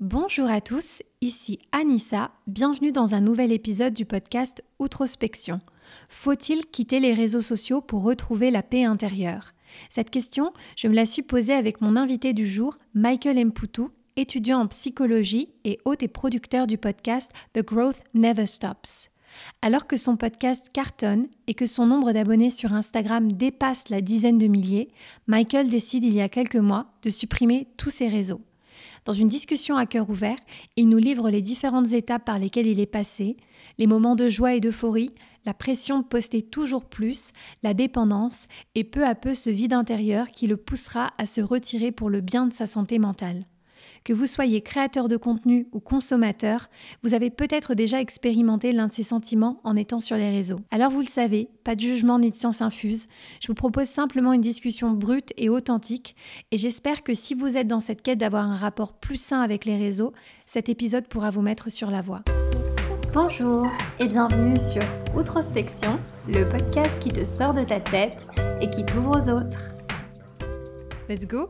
Bonjour à tous, ici Anissa, bienvenue dans un nouvel épisode du podcast Outrospection. Faut-il quitter les réseaux sociaux pour retrouver la paix intérieure? Cette question, je me la suis posée avec mon invité du jour, Michael Mpoutou, étudiant en psychologie et hôte et producteur du podcast The Growth Never Stops. Alors que son podcast cartonne et que son nombre d'abonnés sur Instagram dépasse la dizaine de milliers, Michael décide il y a quelques mois de supprimer tous ses réseaux. Dans une discussion à cœur ouvert, il nous livre les différentes étapes par lesquelles il est passé, les moments de joie et d'euphorie, la pression de poster toujours plus, la dépendance et peu à peu ce vide intérieur qui le poussera à se retirer pour le bien de sa santé mentale. Que vous soyez créateur de contenu ou consommateur, vous avez peut-être déjà expérimenté l'un de ces sentiments en étant sur les réseaux. Alors vous le savez, pas de jugement ni de science infuse, je vous propose simplement une discussion brute et authentique et j'espère que si vous êtes dans cette quête d'avoir un rapport plus sain avec les réseaux, cet épisode pourra vous mettre sur la voie. Bonjour et bienvenue sur Outrospection, le podcast qui te sort de ta tête et qui t'ouvre aux autres. Let's go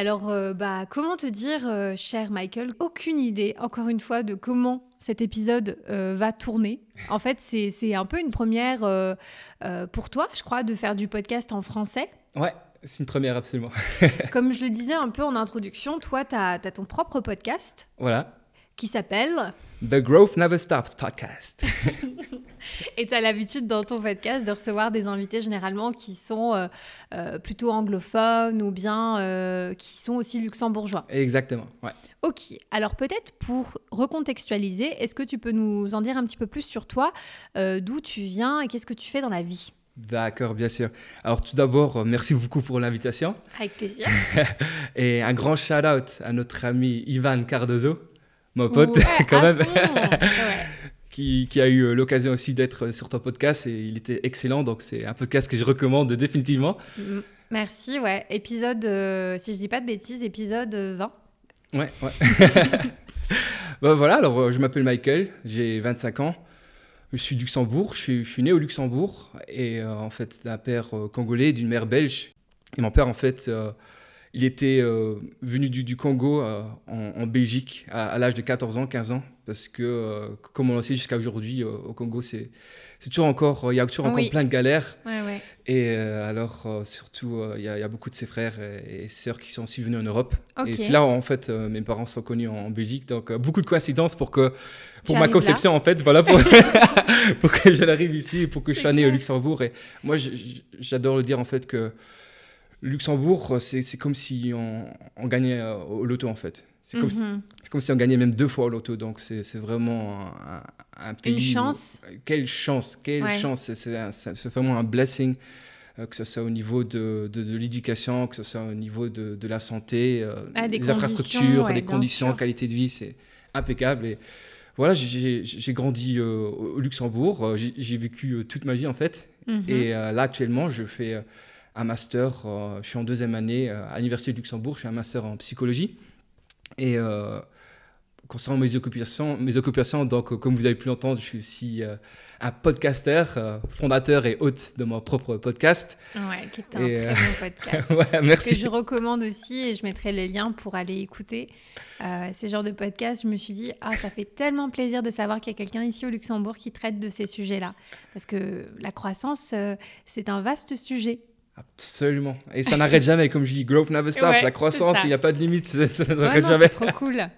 alors, euh, bah, comment te dire, euh, cher Michael, aucune idée, encore une fois, de comment cet épisode euh, va tourner. En fait, c'est un peu une première pour toi, je crois, de faire du podcast en français. Ouais, c'est une première, absolument. Comme je le disais un peu en introduction, toi, tu as, ton propre podcast. Voilà. Qui s'appelle The Growth Never Stops Podcast. Et tu as l'habitude dans ton podcast de recevoir des invités généralement qui sont euh, euh, plutôt anglophones ou bien euh, qui sont aussi luxembourgeois. Exactement, ouais. Ok, alors peut-être pour recontextualiser, est-ce que tu peux nous en dire un petit peu plus sur toi, d'où tu viens et qu'est-ce que tu fais dans la vie? D'accord, bien sûr. Alors tout d'abord, merci beaucoup pour l'invitation. Avec plaisir. et un grand shout-out à notre ami Ivan Cardozo, mon pote, quand même. qui, a eu euh, l'occasion aussi d'être sur ton podcast et il était excellent. Donc, c'est un podcast que je recommande définitivement. Merci, ouais. Épisode, euh, si je dis pas de bêtises, épisode 20. Ouais, ouais. ben, voilà, alors euh, je m'appelle Michael, j'ai 25 ans. Je suis du Luxembourg, je suis, né au Luxembourg et en fait d'un père congolais et d'une mère belge. Et mon père, en fait, il était venu du, Congo en, Belgique à, à l'âge de 14 ans, 15 ans, parce que, euh, comme on le sait jusqu'à aujourd'hui, euh, au Congo, c'est toujours encore, il y a toujours encore plein de galères. Et euh, alors, surtout, il y, a beaucoup de ses frères et, sœurs qui sont aussi venus en Europe. Et c'est là où, en fait, mes parents sont connus en, Belgique. Donc, beaucoup de coïncidences pour que, pour ma conception, en fait, voilà, pour, pour que j'arrive ici, pour que je sois né au Luxembourg. Et moi, j'adore le dire, en fait, que Luxembourg, c'est comme si on, on gagnait au loto, en fait. Mhm. C'est comme, si on gagnait même deux fois au loto. Donc, c'est vraiment un, pays. Une chance. quelle chance, quelle chance. C'est vraiment un blessing, euh, que ce soit au niveau de, de, l'éducation, que ce soit au niveau de, de la santé, euh, ah, des, infrastructures, des conditions, qualité de vie. C'est impeccable. Et voilà, j'ai grandi euh, au Luxembourg. J'ai vécu toute ma vie, en fait. Mhm. Et là, actuellement, je fais un master. je suis en deuxième année à l'Université de Luxembourg. Je fais un master en psychologie. Et euh, concernant mes occupations, mes occupations, donc comme vous avez pu l'entendre, je suis aussi euh, un podcaster, euh, fondateur et hôte de mon propre podcast. Ouais, qui est un très bon podcast. ouais, merci. Que je recommande aussi et je mettrai les liens pour aller écouter. ces genres de podcasts, je me suis dit, ah, ça fait tellement plaisir de savoir qu'il y a quelqu'un ici au Luxembourg qui traite de ces sujets-là. Parce que la croissance, c'est un vaste sujet. Absolument. Et ça n'arrête jamais, comme je dis, growth never stops. la croissance, il n'y a pas de limite, ça, n'arrête jamais. C'est trop cool.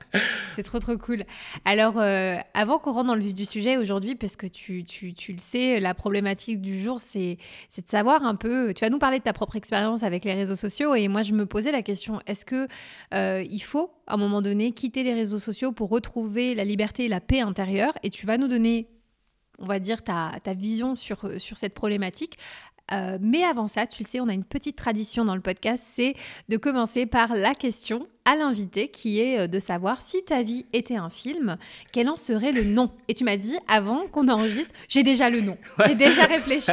C'est trop, trop cool. Alors, euh, avant qu'on rentre dans le vif du sujet aujourd'hui, parce que tu, tu, tu, le sais, la problématique du jour, c'est de savoir un peu. Tu vas nous parler de ta propre expérience avec les réseaux sociaux. Et moi, je me posais la question est-ce que euh, il faut, à un moment donné, quitter les réseaux sociaux pour retrouver la liberté et la paix intérieure? Et tu vas nous donner on va dire, ta, ta, vision sur, sur cette problématique. Euh, mais avant ça, tu sais, on a une petite tradition dans le podcast, c'est de commencer par la question à l'invité qui est euh, de savoir si ta vie était un film, quel en serait le nom Et tu m'as dit avant qu'on enregistre, j'ai déjà le nom, j'ai déjà réfléchi.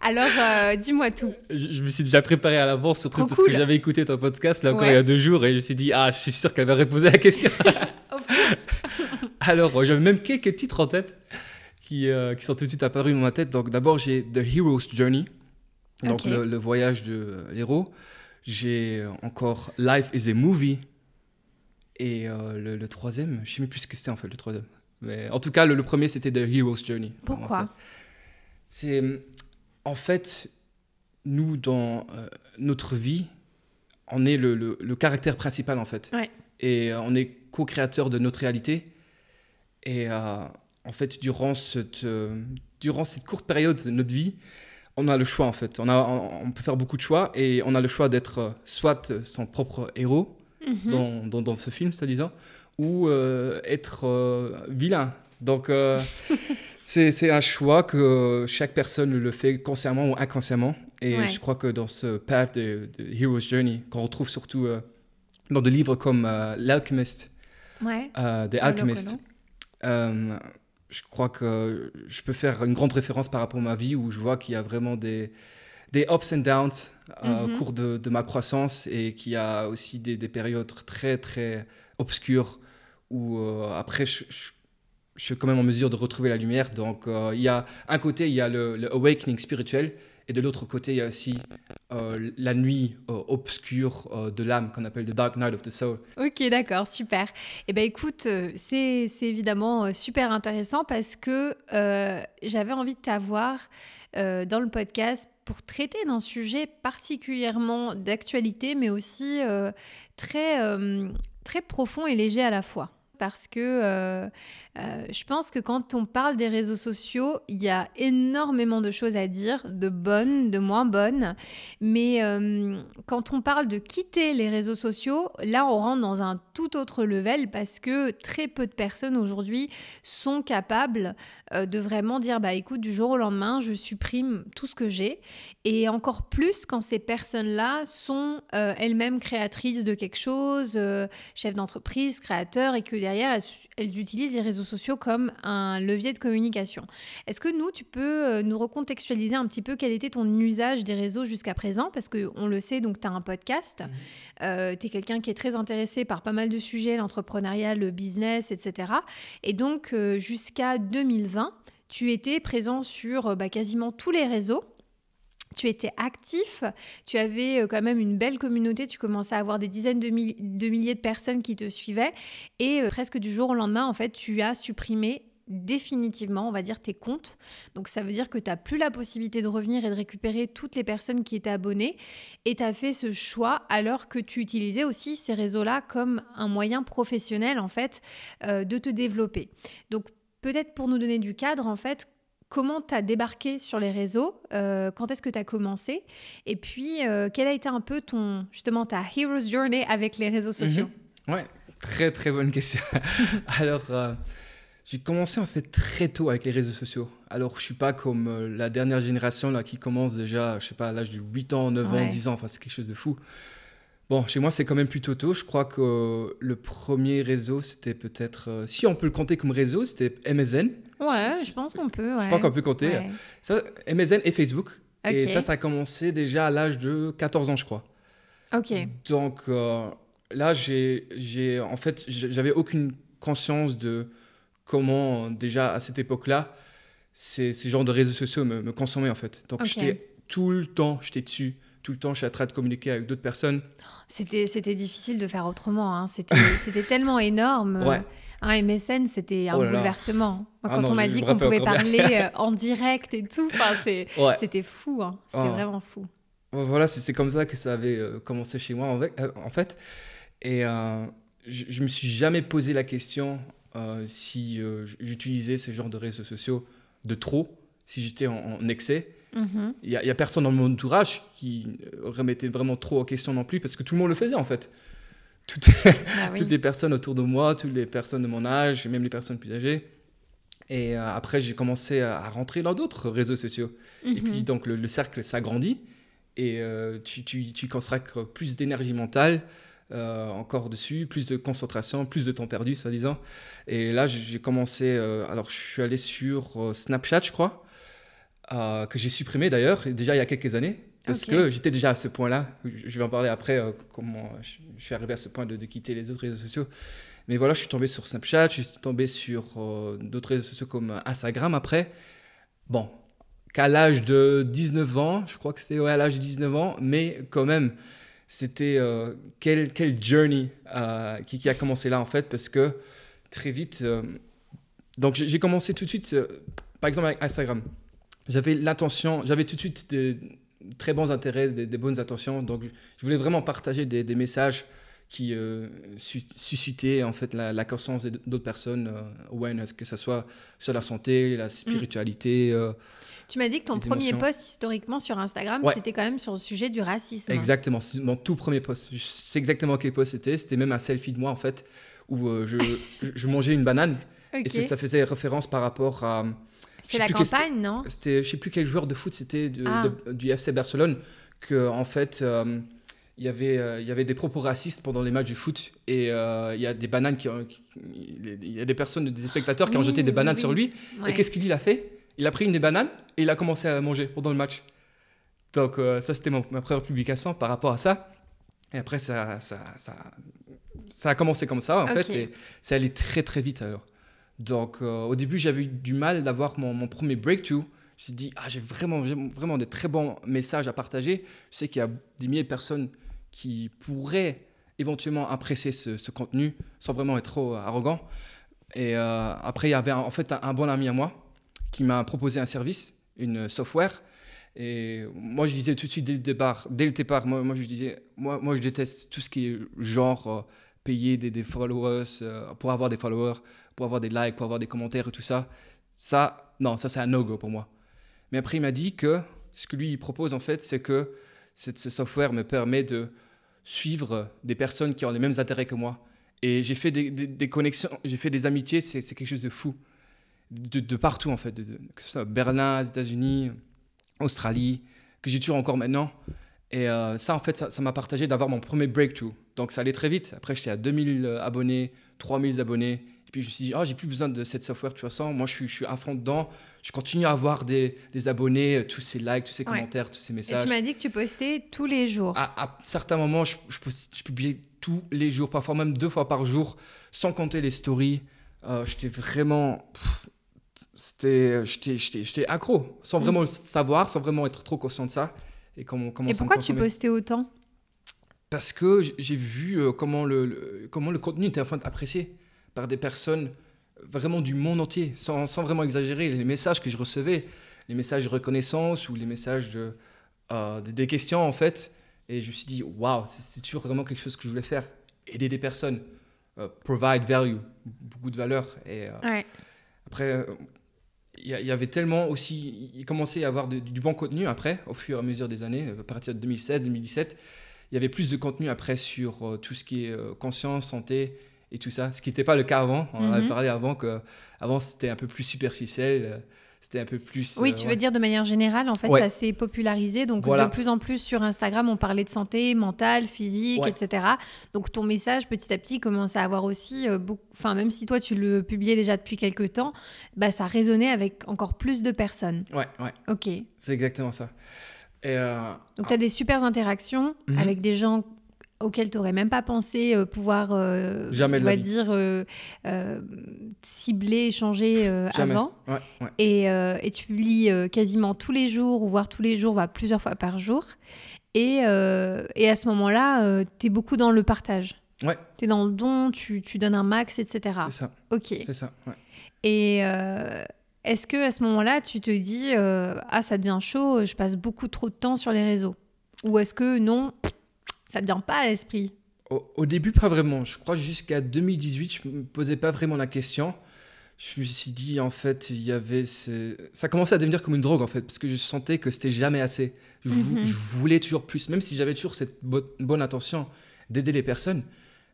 Alors, euh, dis-moi tout. Je, me suis déjà préparé à l'avance, surtout parce que j'avais écouté ton podcast là encore il y a deux jours et je me suis dit, ah, je suis sûr qu'elle va reposer la question. Alors, j'avais même quelques titres en tête qui, qui sont tout de suite apparus dans ma tête. Donc, d'abord, j'ai The Hero's Journey donc le, voyage de l'héros. J'ai encore Life is a Movie. Et le, le, troisième, je ne sais même plus ce que c'était en fait le troisième. Mais en tout cas, le, premier, c'était The Hero's Journey. Pourquoi C'est en fait, nous, dans notre vie, on est le, le, caractère principal en fait. Et on est co-créateur de notre réalité. Et en fait, durant cette, durant cette courte période de notre vie, on a le choix en fait. On, a, on, peut faire beaucoup de choix et on a le choix d'être euh, soit son propre héros mhm. dans, dans, dans, ce film, soi-disant, ou euh, être euh, vilain. Donc, c'est un choix que chaque personne le fait consciemment ou inconsciemment. Et je crois que dans ce path de, Hero's Journey, qu'on retrouve surtout dans des livres comme L'Alchemist, ouais. The Alchemist, je crois que je peux faire une grande référence par rapport à ma vie où je vois qu'il y a vraiment des, des ups and downs euh, au mhm. cours de, de, ma croissance et qu'il y a aussi des, des, périodes très, très obscures où euh, après, je, je, suis quand même en mesure de retrouver la lumière. Donc, euh, il y a un côté, il y a le, le awakening spirituel et de l'autre côté, il y a aussi euh, la nuit euh, obscure euh, de l'âme qu'on appelle The Dark Night of the Soul. Ok, d'accord, super. Eh bien écoute, c'est évidemment super intéressant parce que j'avais envie de t'avoir dans le podcast pour traiter d'un sujet particulièrement d'actualité, mais aussi très, très profond et léger à la fois parce que euh, euh, je pense que quand on parle des réseaux sociaux, il y a énormément de choses à dire, de bonnes, de moins bonnes. Mais euh, quand on parle de quitter les réseaux sociaux, là, on rentre dans un tout autre level parce que très peu de personnes aujourd'hui sont capables de vraiment dire, bah écoute, du jour au lendemain, je supprime tout ce que j'ai. Et encore plus quand ces personnes-là sont elles-mêmes créatrices de quelque chose, chefs d'entreprise, créateurs, et que derrière, elles, utilisent les réseaux sociaux comme un levier de communication. Est-ce que nous, tu peux euh, nous recontextualiser un petit peu quel était ton usage des réseaux jusqu'à présent? Parce qu'on le sait, donc tu as un podcast, mhm. euh, tu es quelqu'un qui est très intéressé par pas mal de sujets, l'entrepreneuriat, le business, etc. Et donc, euh, jusqu'à 2020, tu étais présent sur bah, quasiment tous les réseaux tu étais actif, tu avais euh, quand même une belle communauté, tu commençais à avoir des dizaines de, milliers de personnes qui te suivaient et euh, presque du jour au lendemain, en fait, tu as supprimé définitivement, on va dire, tes comptes. Donc ça veut dire que tu n'as plus la possibilité de revenir et de récupérer toutes les personnes qui étaient abonnées. Et tu as fait ce choix alors que tu utilisais aussi ces réseaux-là comme un moyen professionnel, en fait, euh, de te développer. Donc peut-être pour nous donner du cadre, en fait, comment tu as débarqué sur les réseaux, euh, quand est-ce que tu as commencé, et puis euh, quelle a été un peu ton, justement, ta hero's journey avec les réseaux sociaux? Mhm. Ouais, très très bonne question. Alors, euh, j'ai commencé en fait très tôt avec les réseaux sociaux. Alors, je suis pas comme la dernière génération là qui commence déjà, je sais pas, à l'âge de 8 ans, 9 ans, 10 ans, enfin c'est quelque chose de fou. Bon, chez moi, c'est quand même plutôt tôt. Je crois que le premier réseau, c'était peut-être, si on peut le compter comme réseau, c'était MSN. Ouais, je pense qu'on peut. Je crois qu'on peut compter. Ça, MSN et Facebook. Et ça, ça a commencé déjà à l'âge de 14 ans, je crois. Ok. Donc euh, là, j'ai, en fait, j'avais aucune conscience de comment, déjà à cette époque-là, ces, ces genres de réseaux sociaux me, me consommaient, en fait. Donc j'étais tout le temps, j'étais dessus. Tout le temps, je suis en train de communiquer avec d'autres personnes. C'était, c'était difficile de faire autrement. Hein. C'était, c'était tellement énorme. Ouais. Un MSN, c'était un oh bouleversement. Ah quand on m'a dit qu'on pouvait parler euh, en direct et tout, c'était fou. Hein. C'était oh. vraiment fou. Voilà, c'est comme ça que ça avait euh, commencé chez moi, en, euh, fait. Et je, je me suis jamais posé la question si j'utilisais ce genre de réseaux sociaux de trop, si j'étais en, excès. Mm-hmm. Il n'y a, a, personne dans mon entourage qui remettait vraiment trop en question non plus, parce que tout le monde le faisait en fait toutes, ah toutes les personnes autour de moi, toutes les personnes de mon âge, même les personnes plus âgées. Et euh, après, j'ai commencé à, rentrer dans d'autres réseaux sociaux. Et puis, mhm. donc, le, cercle s'agrandit et euh, tu, tu, tu, consacres plus d'énergie mentale euh, encore dessus, plus de concentration, plus de temps perdu, soi-disant. Et là, j'ai commencé. alors, je suis allé sur Snapchat, je crois, que j'ai supprimé d'ailleurs, déjà il y a quelques années. Parce que j'étais déjà à ce point-là. Je vais en parler après, euh, comment je, suis arrivé à ce point de, quitter les autres réseaux sociaux. Mais voilà, je suis tombé sur Snapchat, je suis tombé sur euh, d'autres réseaux sociaux comme Instagram après. Bon, qu'à l'âge de 19 ans, je crois que c'était ouais, à l'âge de 19 ans, mais quand même, c'était euh, quelle, quelle journey euh, qui, qui, a commencé là en fait, parce que très vite, euh, donc j'ai commencé tout de suite, par exemple avec Instagram, j'avais l'intention, j'avais tout de suite des très bons intérêts, des, des bonnes intentions, donc je voulais vraiment partager des, des messages qui suscitaient en fait la, la conscience d'autres personnes, awareness, que ce soit sur la santé, la spiritualité. Mm. Tu m'as dit que ton premier post historiquement sur Instagram, c'était quand même sur le sujet du racisme. Exactement, c'est mon tout premier post. Je sais exactement quel post c'était. C'était même un selfie de moi en fait, où euh, je, je, mangeais une banane. Et ça faisait référence par rapport à. C'est la campagne, non? C'était, je sais plus quel joueur de foot c'était ah. du FC Barcelone que en fait. Euh, il y, avait, euh, il y avait des propos racistes pendant les matchs du foot et il y a des bananes qui, il y a des personnes des spectateurs qui ont jeté des bananes sur lui et qu'est-ce qu'il a fait? Il a pris une des bananes et il a commencé à manger pendant le match. Donc euh, ça, c'était ma première publication par rapport à ça. Et après, ça, ça, ça, ça a commencé comme ça, en fait, et ça allait très, très vite alors. Donc euh, au début, j'avais eu du mal d'avoir mon, mon, premier breakthrough. Je me suis dit, ah, j'ai vraiment, vraiment des très bons messages à partager. Je sais qu'il y a des milliers de personnes qui pourraient éventuellement apprécier ce, contenu sans vraiment être trop arrogant. Et euh, après, il y avait en fait un bon ami à moi qui m'a proposé un service, une software. Et moi, je disais tout de suite dès le départ, dès le départ moi, je disais, moi, moi, je déteste tout ce qui est genre euh, payer des, followers euh, pour avoir des followers, pour avoir des likes, pour avoir des commentaires et tout ça. Ça, non, ça c'est un no-go pour moi. Mais après, il m'a dit que ce que lui il propose en fait, c'est que ce software me permet de suivre des personnes qui ont les mêmes intérêts que moi. Et j'ai fait des, connexions, j'ai fait des amitiés, c'est quelque chose de fou de, partout en fait, que ce soit Berlin, États-Unis, Australie, que j'ai toujours encore maintenant. Et euh, ça, en fait, ça m'a partagé d'avoir mon premier breakthrough. Donc ça allait très vite. Après, j'étais à 2000 euh, abonnés, 3000 abonnés. Et puis je me suis dit, oh, j'ai plus besoin de cette software toute façon. Moi, je suis, je suis à fond dedans. Je continue à avoir des, des abonnés, euh, tous ces likes, tous ces commentaires, tous ces messages. Et tu m'as dit que tu postais tous les jours. À, certains moments, je, je, publiais tous les jours, parfois même deux fois par jour, sans compter les stories. j'étais vraiment c'était, j'étais accro, sans vraiment le savoir, sans vraiment être trop conscient de ça. Et, comment, comment et pourquoi tu postais autant? Parce que j'ai vu euh, comment, le, comment le contenu était enfin apprécié par des personnes vraiment du monde entier, sans, sans, vraiment exagérer. Les messages que je recevais, les messages de reconnaissance ou les messages de, euh, des questions en fait. Et je me suis dit, waouh, c'est toujours vraiment quelque chose que je voulais faire. Aider des personnes, euh, provide value, beaucoup de valeur. Et, ouais. Après, il y, avait tellement aussi, il commençait à avoir du, bon contenu après, au fur et à mesure des années, à partir de 2016, 2017. Il y avait plus de contenu après sur euh, tout ce qui est euh, conscience, santé et tout ça, ce qui n'était pas le cas avant. On en avait mhm. parlé avant que avant c'était un peu plus superficiel. Euh, c'était un peu plus. Oui, tu veux dire de manière générale, en fait, ça s'est popularisé. Donc, de plus en plus sur Instagram, on parlait de santé mentale, physique, etc. Donc, ton message, petit à petit, commençait à avoir aussi, beaucoup... enfin, même si toi, tu le publiais déjà depuis quelques temps, bah, ça résonnait avec encore plus de personnes. Ouais, ouais. Ok. C'est exactement ça. Et euh, Donc, tu as des super interactions mhm. avec des gens auquel tu n'aurais même pas pensé euh, pouvoir, euh, Jamais on va dire, cibler, échanger avant. Et, et, tu publies quasiment tous les jours, ou voire tous les jours, voire plusieurs fois par jour. Et, et à ce moment-là, tu es beaucoup dans le partage. Ouais. Tu es dans le don, tu, tu, donnes un max, etc. C'est ça. Ok. C'est ça, ouais. Et est-ce que à ce moment-là, tu te dis, ah, ça devient chaud, je passe beaucoup trop de temps sur les réseaux? Ou est-ce que non ça ne vient pas à l'esprit? Au, début, pas vraiment. Je crois jusqu'à 2018, je ne me posais pas vraiment la question. Je me suis dit, en fait, il y avait. Ça commençait à devenir comme une drogue, en fait, parce que je sentais que c'était jamais assez. Je, mhm. voulais toujours plus, même si j'avais toujours cette bonne intention d'aider les personnes.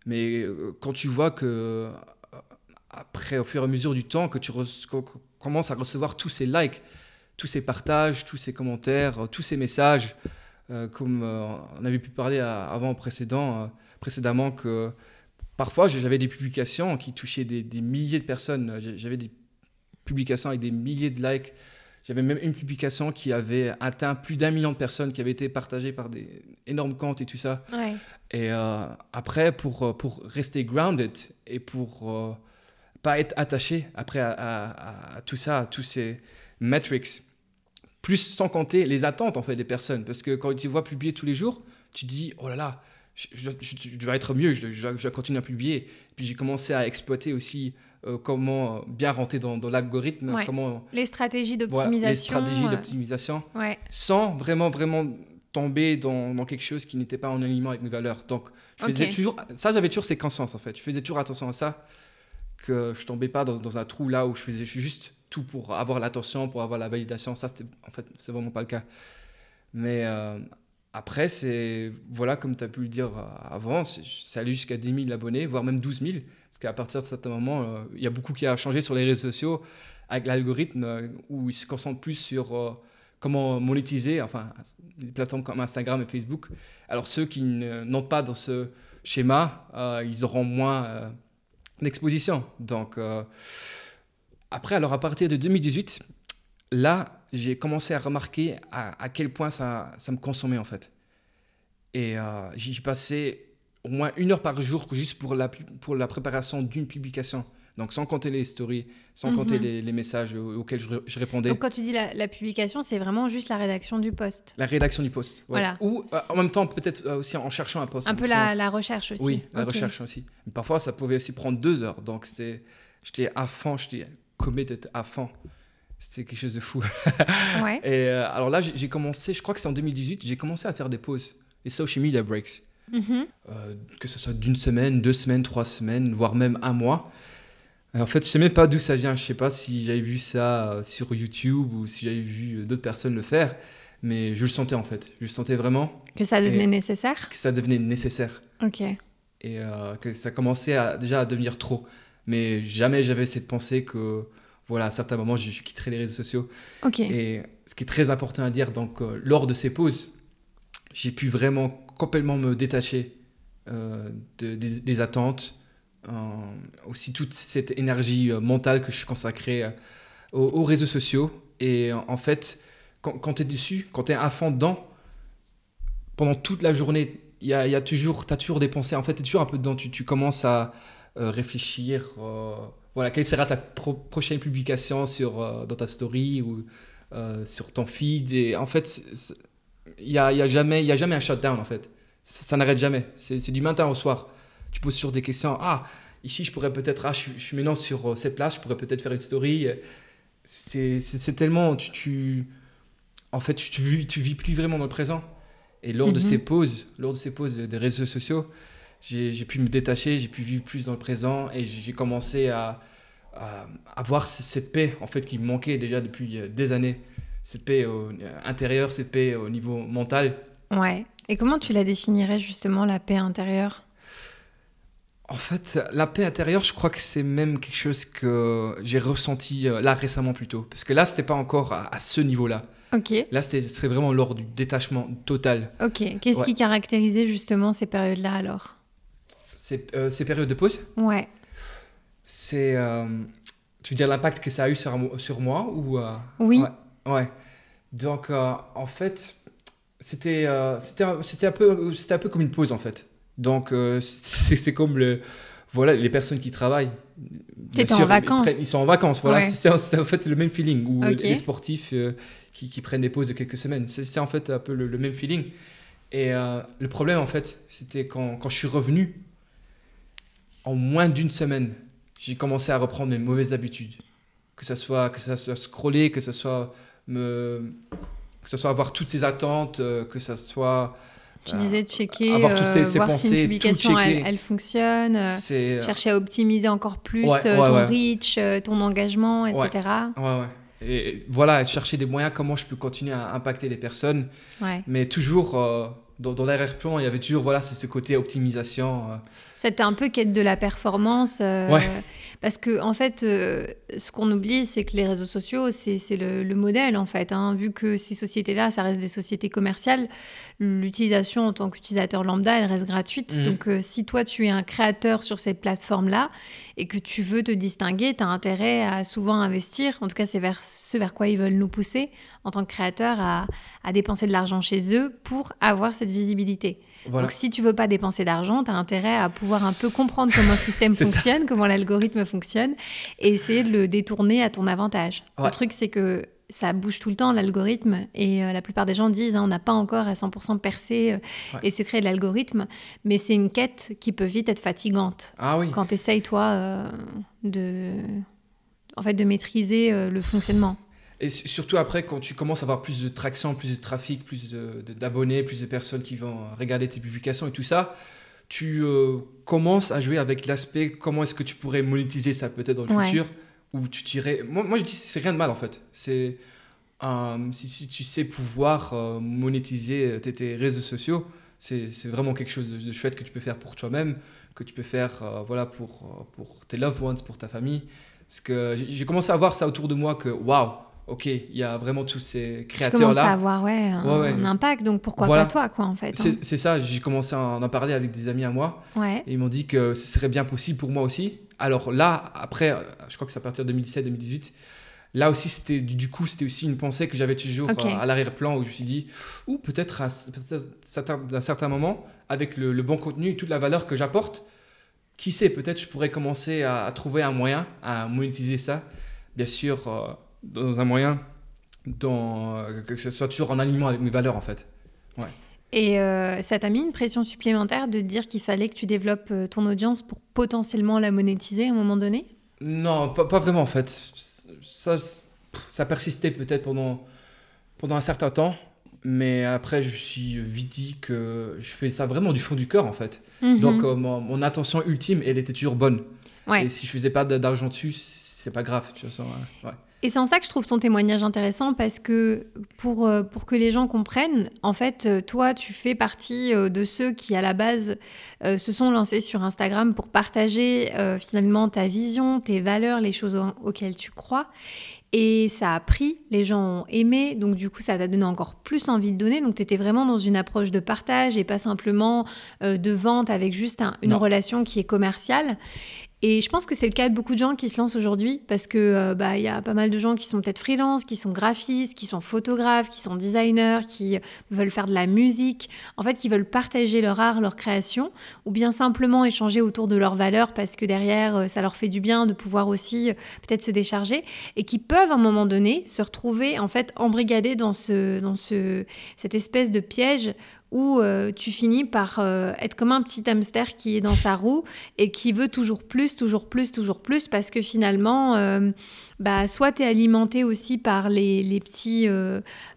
Mais euh, quand tu vois que, euh, après, au fur et à mesure du temps, que tu commences à recevoir tous ces likes, tous ces partages, tous ces commentaires, tous ces messages, euh, comme euh, on avait pu parler avant précédent, euh, précédemment, que parfois j'avais des publications qui touchaient des, milliers de personnes. J'avais des publications avec des milliers de likes. J'avais même une publication qui avait atteint plus d'un million de personnes, qui avait été partagée par des énormes comptes et tout ça. Et après, pour, pour rester grounded et pour pas être attaché après à, à, tout ça, à tous ces metrics, plus sans compter les attentes en fait des personnes. Parce que quand tu vois publier tous les jours, tu dis, oh là là, je, je, je- je dois être mieux, je, dois, continuer à publier. Puis j'ai commencé à exploiter aussi euh, comment bien rentrer dans, dans l'algorithme, Ouais. comment Les stratégies voilà, d'optimisation. les stratégies euh, d'optimisation, Ouais. sans vraiment, vraiment tomber dans, dans quelque chose qui n'était pas en alignement avec mes valeurs. Donc, je faisais toujours, ça, j'avais toujours ces consciences en fait. Je faisais toujours attention à ça, que je tombais pas dans, un trou là où je faisais juste tout pour avoir l'attention, pour avoir la validation. Ça, c'était, en fait, c'est vraiment pas le cas. Mais euh, après, c'est, voilà, comme tu as pu le dire euh, avant, c'est allé jusqu'à 10 000 abonnés, voire même 12 000. Parce qu'à partir de certain moment, euh, il y a beaucoup qui a changé sur les réseaux sociaux avec l'algorithme où ils se concentrent plus sur comment monétiser, enfin, les plateformes comme Instagram et Facebook. Alors, ceux qui n'ont pas dans ce schéma, ils auront moins d'exposition. Donc, euh, après, alors à partir de 2018, là, j'ai commencé à remarquer à, quel point ça, ça me consommait en fait. Et euh, j'y passais au moins une heure par jour juste pour la, pour la préparation d'une publication. Donc sans compter les stories, sans Mhm. compter les, les messages au- auxquels je, je répondais. Donc quand tu dis la, la publication, c'est vraiment juste la rédaction du post. la rédaction du post. ouais. Voilà. Ou euh, en même temps, peut-être euh, aussi en cherchant un post. Un peu la, la recherche aussi. Oui, la recherche aussi. Mais parfois, ça pouvait aussi prendre deux heures. Donc, j'étais à fond, j'étais committed à fond. C'était quelque chose de fou. Ouais. Et euh, alors là, j'ai commencé, je crois que c'est en 2018, j'ai commencé à faire des pauses, les social media breaks. Mhm. Que ce soit d'une semaine, deux semaines, trois semaines, voire même un mois. Et en fait, je sais même pas d'où ça vient. Je sais pas si j'avais vu ça euh, sur YouTube ou si j'avais vu euh, d'autres personnes le faire, mais je le sentais en fait. Je le sentais vraiment Que ça devenait nécessaire? que ça devenait nécessaire Ok. et euh, que ça commençait à, déjà à devenir trop. Mais jamais j'avais cette pensée que, voilà, à certains moments, je, je quitterais les réseaux sociaux. Ok. Et ce qui est très important à dire, donc, euh, lors de ces pauses, j'ai pu vraiment complètement me détacher euh, de- des, des attentes, euh, aussi toute cette énergie euh, mentale que je consacrais euh, aux, aux réseaux sociaux. Et euh, en fait, quand, quand tu es dessus, quand tu es à fond dedans, pendant toute la journée, il y a, toujours, as toujours des pensées. En fait, tu es toujours un peu dedans. Tu, tu commences à euh, réfléchir. euh, voilà, quelle sera ta pro- prochaine publication sur, euh, dans ta story ou euh, sur ton feed. Et en fait, il n'y a, y a, jamais- a jamais un shutdown, en fait. Ça, n'arrête jamais. C'est du matin au soir. Tu poses sur des questions. Ah, ici, je pourrais peut-être. Ah, je, suis- je suis maintenant sur euh, cette place, je pourrais peut-être faire une story. C'est tellement. Tu, tu- en fait, tu, vis- tu vis plus vraiment dans le présent. Et lors de Mhm. ces pauses, lors de ces pauses des réseaux sociaux, j'ai pu me détacher, j'ai pu vivre plus dans le présent et j'ai commencé à, à avoir cette paix en fait qui me manquait déjà depuis euh, des années. Cette paix au- euh, intérieure, cette paix au niveau mental. Ouais. Et comment tu la définirais justement, la paix intérieure? En fait, la paix intérieure, je crois que c'est même quelque chose que j'ai ressenti euh, là récemment plutôt. Parce que là, c'était pas encore à, à ce niveau-là. Ok. Là, c'était vraiment lors du détachement total. Ok. Qu'est-ce Ouais. qui caractérisait justement ces périodes-là alors? Ces, euh, ces périodes de pause, Ouais. c'est. euh, tu veux dire l'impact que ça a eu sur, mo- sur moi ou. euh, Oui. Ouais. ouais. Donc, en fait, c'était c'était un- peu- un peu comme une pause, en fait. Donc, euh, c'est comme le. Voilà, les personnes qui travaillent. T'étais en ils vacances. Ils, sont en vacances, voilà. Ouais. C'est en fait le même feeling. Ou les sportifs euh, qui, qui prennent des pauses de quelques semaines. C'est en fait un peu le, le même feeling. Et euh, le problème, en fait, c'était quand, quand je suis revenu, en moins d'une semaine, j'ai commencé à reprendre mes mauvaises habitudes. Que ça soit, que ça soit scroller, que ça soit me, que soit avoir toutes ces attentes, que ça soit. Tu euh, disais de checker, avoir toutes ces- euh, ces voir si une publication elle, fonctionne, euh, c'est. chercher à optimiser encore plus Ouais, euh, ouais, ton ouais. reach, euh, ton engagement, etc. Ouais, ouais. Et voilà, chercher des moyens, comment je peux continuer à impacter les personnes. Mais toujours, euh, dans, dans l'arrière-plan, il y avait toujours, voilà, ce côté optimisation. C'était un peu quête de la performance. euh, Ouais. Parce que, en fait, euh, ce qu'on oublie, c'est que les réseaux sociaux, c'est le, le modèle, en fait. hein. Vu que ces sociétés-là, ça reste des sociétés commerciales, l'utilisation en tant qu'utilisateur lambda, elle reste gratuite. Mhm. Donc, euh, si toi, tu es un créateur sur cette plateforme-là et que tu veux te distinguer, tu as intérêt à souvent investir. En tout cas, c'est vers ce vers quoi ils veulent nous pousser, en tant que créateur, à, à dépenser de l'argent chez eux pour avoir cette visibilité. Voilà. Donc, si tu veux pas dépenser d'argent, tu as intérêt à pouvoir un peu comprendre comment le système ça. fonctionne, comment l'algorithme fonctionne, et essayer de le détourner à ton avantage. Ouais. Le truc, c'est que ça bouge tout le temps, l'algorithme. Et la plupart des gens disent, hein, on n'a pas encore à 100% percé et secret de l'algorithme. Mais c'est une quête qui peut vite être fatigante. Ah oui. Quand tu essayes, toi, de, en fait, de maîtriser le fonctionnement. Et surtout après, quand tu commences à avoir plus de traction, plus de trafic, plus d'abonnés, plus de personnes qui vont regarder tes publications et tout ça, tu euh, commences à jouer avec l'aspect comment est-ce que tu pourrais monétiser ça peut-être dans le futur ou tu tirais. Moi, moi je dis c'est rien de mal en fait. C'est si, tu sais pouvoir euh, monétiser tes, réseaux sociaux c'est vraiment quelque chose de, chouette que tu peux faire pour toi-même que tu peux faire euh, voilà pour pour tes loved ones pour ta famille. Parce que j'ai commencé à voir ça autour de moi que waouh ok, il y a vraiment tous ces créateurs-là. Tu commences à avoir ouais, un, impact, donc pourquoi pas toi, quoi, en fait. Hein. C'est ça, j'ai commencé à en parler avec des amis à moi. Et ils m'ont dit que ce serait bien possible pour moi aussi. Alors là, après, je crois que c'est à partir de 2017-2018, là aussi, c'était du coup, c'était aussi une pensée que j'avais toujours euh, à, l'arrière-plan où je me suis dit, ou peut-être à, un certain moment, avec le, bon contenu et toute la valeur que j'apporte, qui sait, peut-être je pourrais commencer à, trouver un moyen à monétiser ça. Bien sûr, euh, dans un moyen dans, euh, que ce soit toujours en alignement avec mes valeurs en fait. Ouais. Et euh, ça t'a mis une pression supplémentaire de dire qu'il fallait que tu développes euh, ton audience pour potentiellement la monétiser à un moment donné? Non, pas, pas, vraiment en fait. Ça, ça persistait peut-être pendant, pendant un certain temps, mais après je me suis vite dit que je fais ça vraiment du fond du cœur en fait. Mhm. Donc mon, mon, intention ultime, elle était toujours bonne. Ouais. Et si je faisais pas d'argent dessus, c'est pas grave. Tu vois, ouais. Et c'est en ça que je trouve ton témoignage intéressant parce que pour, euh, pour que les gens comprennent, en fait, euh, toi, tu fais partie euh, de ceux qui, à la base, se sont lancés sur Instagram pour partager finalement ta vision, tes valeurs, les choses auxquelles tu crois. Et ça a pris, les gens ont aimé, donc du coup ça t'a donné encore plus envie de donner. Donc tu étais vraiment dans une approche de partage et pas simplement de vente avec juste une relation qui est commerciale. Et je pense que c'est le cas de beaucoup de gens qui se lancent aujourd'hui parce que euh, bah y a pas mal de gens qui sont peut-être freelance, qui sont graphistes, qui sont photographes, qui sont designers, qui veulent faire de la musique, en fait qui veulent partager leur art, leur création ou bien simplement échanger autour de leurs valeurs parce que derrière euh, ça leur fait du bien de pouvoir aussi euh, peut-être se décharger et qui peuvent à un moment donné se retrouver en fait embrigadés dans ce dans ce cette espèce de piège où euh, tu finis par euh, être comme un petit hamster qui est dans sa roue et qui veut toujours plus, toujours plus, toujours plus, parce que finalement, euh, bah, soit tu es alimenté aussi par les, les petits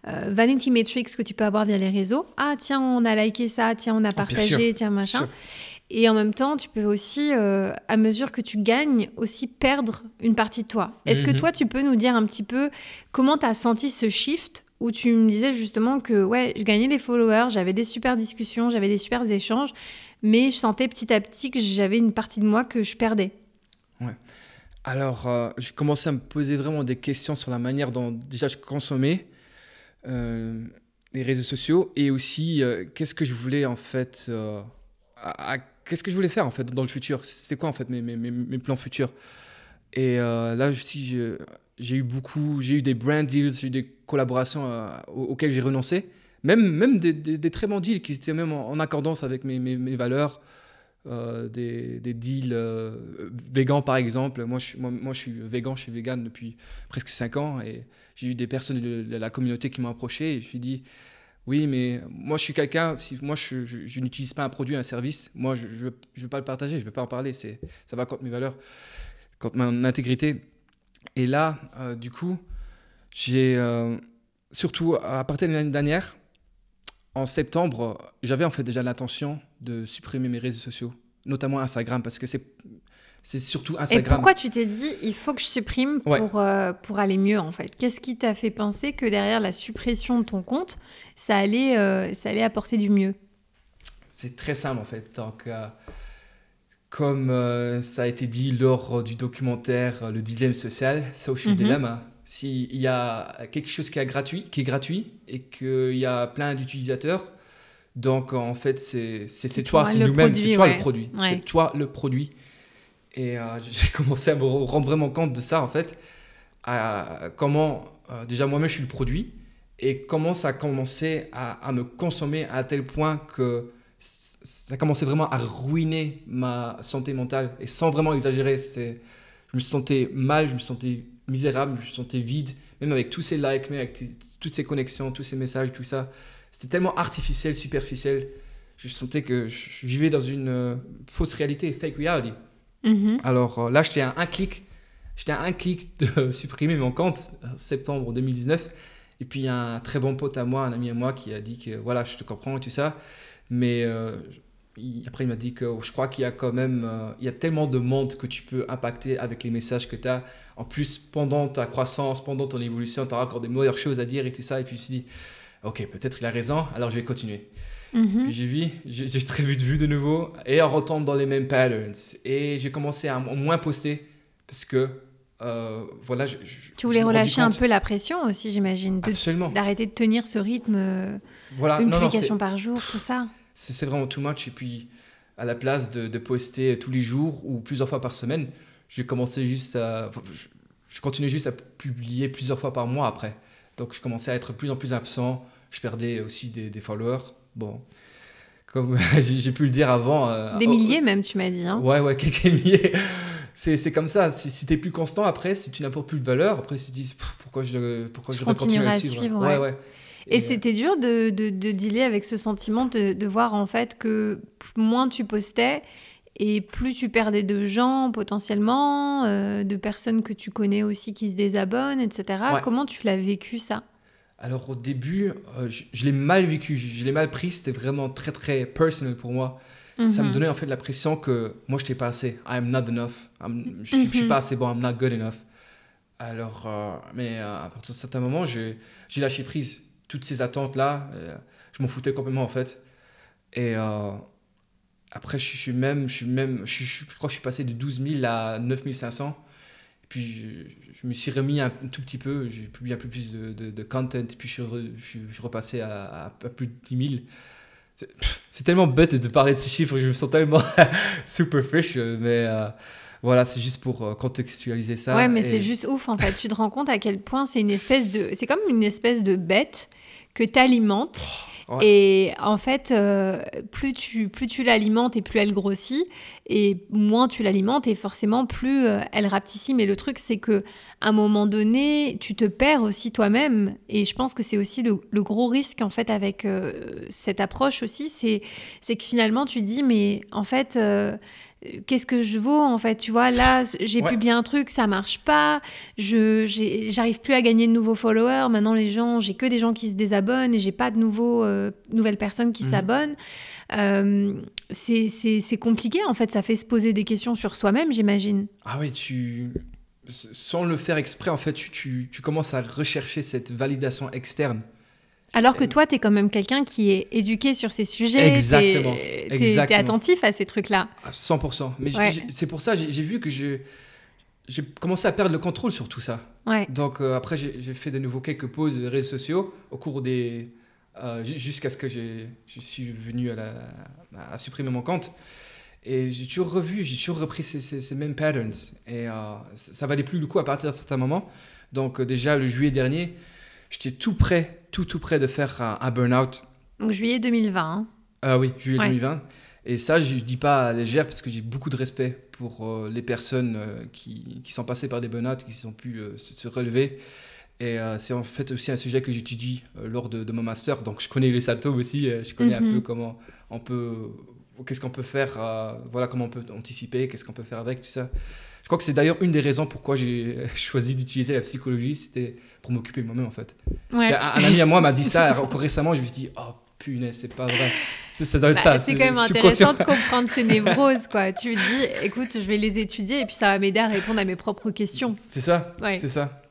vanity metrics que tu peux avoir via les réseaux. Ah, tiens, on a liké ça, tiens, on a ah, partagé, tiens, machin. Et en même temps, tu peux aussi, à mesure que tu gagnes, aussi perdre une partie de toi. Est-ce que mhm. toi, tu peux nous dire un petit peu comment tu as senti ce shift où tu me disais justement que ouais, je gagnais des followers, j'avais des super discussions, j'avais des super échanges, mais je sentais petit à petit que j'avais une partie de moi que je perdais. Ouais. Alors, euh, j'ai commencé à me poser vraiment des questions sur la manière dont déjà je consommais euh, les réseaux sociaux et aussi euh, qu'est-ce que je voulais en fait, qu'est-ce que je voulais faire en fait dans le futur? C'était quoi en fait mes plans futurs? Et là, je suis j'ai eu beaucoup, j'ai eu des brand deals, j'ai eu des collaborations euh, auxquelles j'ai renoncé, même, même des, très bons deals qui étaient même en, accordance avec mes, valeurs, euh, des, deals euh, végan par exemple. Moi je, suis végan, je suis vegan depuis presque 5 ans et j'ai eu des personnes de, la communauté qui m'ont approché et je me suis dit, oui, mais moi je suis quelqu'un, si moi je, je, n'utilise pas un produit, un service, moi je ne veux, pas le partager, je ne veux pas en parler, ça va contre mes valeurs, contre mon intégrité. Et là, euh, du coup, j'ai euh, surtout à partir de l'année dernière, en septembre, j'avais en fait déjà l'intention de supprimer mes réseaux sociaux, notamment Instagram, parce que c'est c'est surtout Instagram. Et pourquoi tu t'es dit, il faut que je supprime pour, euh, pour aller mieux, en fait? Qu'est-ce qui t'a fait penser que derrière la suppression de ton compte, ça allait, ça allait apporter du mieux? C'est très simple, en fait. Donc, comme euh, ça a été dit lors du documentaire euh, Le dilemme social, Social mm Dilemma, s'il y a quelque chose qui est gratuit, qui est gratuit et qu'il y a plein d'utilisateurs, donc en fait c'est toi, c'est nous-mêmes, c'est toi le produit, c'est toi le produit. Et euh, j'ai commencé à me rendre vraiment compte de ça en fait, à comment déjà moi-même je suis le produit et comment ça a commencé à, à me consommer à tel point que ça commençait vraiment à ruiner ma santé mentale. Et sans vraiment exagérer, je me sentais mal, je me sentais misérable, je me sentais vide, même avec tous ces likes, même avec toutes ces connexions, tous ces messages, tout ça. C'était tellement artificiel, superficiel. Je sentais que je vivais dans une euh, fausse réalité, fake reality. Mhm. Alors euh, là, j'étais à un clic. J'étais à un clic de supprimer mon compte en septembre 2019. Et puis, il y a un très bon pote à moi, un ami à moi, qui a dit que voilà, je te comprends et tout ça. Mais euh, il- après, il m'a dit que je crois qu'il y a quand même euh, il y a tellement de monde que tu peux impacter avec les messages que tu as. En plus, pendant ta croissance, pendant ton évolution, tu auras encore des meilleures choses à dire et tout ça. Et puis, je me suis dit, ok, peut-être il a raison, alors je vais continuer. Mhm. Puis j'ai vu, j'ai très vite vu de nouveau, et on retombe dans les mêmes patterns. Et j'ai commencé à moins poster parce que, euh, voilà, je, je- Tu voulais relâcher un peu la pression aussi, j'imagine, Absolument. d'arrêter de tenir ce rythme, Voilà, une non, publication par jour, tout ça. C'est vraiment too much. Et puis, à la place de, de poster tous les jours ou plusieurs fois par semaine, j'ai commencé juste à. enfin, Je, je continuais juste à publier plusieurs fois par mois après. Donc, je commençais à être de plus en plus absent. Je perdais aussi des, des followers. Bon, comme j'ai pu le dire avant. euh, Des oh, milliers même, tu m'as dit. Hein. Ouais, ouais, quelques milliers. C'est comme ça. Si, si tu es plus constant après, si tu n'apportes plus de valeur, après, tu te dis pourquoi je, pourquoi Je je continuerai à suivre? suivre, ouais, ouais. ouais. Et, euh, c'était dur de, de, de dealer avec ce sentiment de, de voir en fait que moins tu postais et plus tu perdais de gens potentiellement, euh, de personnes que tu connais aussi qui se désabonnent, etc. Ouais. Comment tu l'as vécu ça? Alors au début, euh, je, je l'ai mal vécu, je, je l'ai mal pris, c'était vraiment très très personnel pour moi. Ça me Mhm. donnait en fait l'impression que moi je n'étais pas assez. I'm not enough. I'm- je, ne suis Mhm. pas assez bon. I'm not good enough. Alors, euh, mais à partir de certain moment, j'ai j'ai lâché prise. Toutes ces attentes là, euh, je m'en foutais complètement en fait. Et euh, après, je suis même, je suis même, je, crois que je suis passé de 12 000 à 9 500. Et puis je, me suis remis un tout petit peu, j'ai publié un peu plus de, content, et puis je suis, repassé à, à- à plus de 10 000. C'est- tellement bête de parler de ces chiffres, je me sens tellement super fresh, euh, mais euh, voilà, c'est juste pour euh, contextualiser ça. Ouais, mais Et- c'est juste ouf en fait. tu te rends compte à quel point c'est une espèce de. C'est comme une espèce de bête que tu alimentes. Ouais. Et en fait, euh, plus tu, plus tu l'alimentes et plus elle grossit, et moins tu l'alimentes et forcément plus euh, elle rapetissit. Mais le truc, c'est que à un moment donné, tu te perds aussi toi-même. Et je pense que c'est aussi le, le gros risque en fait avec euh, cette approche aussi, c'est c'est que finalement tu dis mais en fait. Qu'est-ce que je vaux en fait Tu vois, là, j'ai Ouais. publié un truc, ça marche pas. Je j'arrive plus à gagner de nouveaux followers. Maintenant, les gens, j'ai que des gens qui se désabonnent et j'ai pas de nouveaux euh, nouvelles personnes qui Mhm. s'abonnent. Euh, c'est compliqué en fait. Ça fait se poser des questions sur soi-même, j'imagine. Ah oui, tu. Sans le faire exprès, en fait, tu, tu, tu commences à rechercher cette validation externe. Alors que toi, tu es quand même quelqu'un qui est éduqué sur ces sujets. Exactement, exactement. T'es attentif à ces trucs-là. À 100%. Mais Ouais. c'est pour ça, j'ai j'ai vu que j'ai commencé à perdre le contrôle sur tout ça. Ouais. Donc euh, après, j'ai fait de nouveau quelques pauses de réseaux sociaux au cours des... euh, ju- jusqu'à ce que je suis venu à, la, à supprimer mon compte. Et j'ai toujours revu, j'ai toujours repris ces, ces- ces mêmes patterns. Et euh, ça, ça valait plus le coup à partir d'un certain moment. Donc euh, déjà, le juillet dernier, j'étais tout prêt, tout tout prêt de faire un, un burn-out. Donc juillet 2020. hein. Ah oui, juillet Ouais. 2020. 2020. Et ça, je ne dis pas à légère parce que j'ai beaucoup de respect pour euh, les personnes euh, qui, qui sont passées par des burn-out, qui ont pu euh, se, se relever. Et c'est en fait aussi un sujet que j'étudie lors de, de mon master. Donc je connais les symptômes aussi. je connais un Mhm. peu comment on peut. Qu'est-ce qu'on peut faire Voilà, comment on peut anticiper, qu'est-ce qu'on peut faire avec, tout ça. Je crois que c'est d'ailleurs une des raisons pourquoi j'ai choisi d'utiliser la psychologie, c'était pour m'occuper moi-même en fait. Ouais. Un, un ami à moi m'a dit ça encore récemment, je me suis dit, oh punaise, c'est pas vrai. C'est- Ça doit être Bah, ça. c'est quand même intéressant de comprendre ces névroses, quoi. Tu dis, écoute, je vais les étudier et puis ça va m'aider à répondre à mes propres questions. C'est ça, Ouais. c'est ça.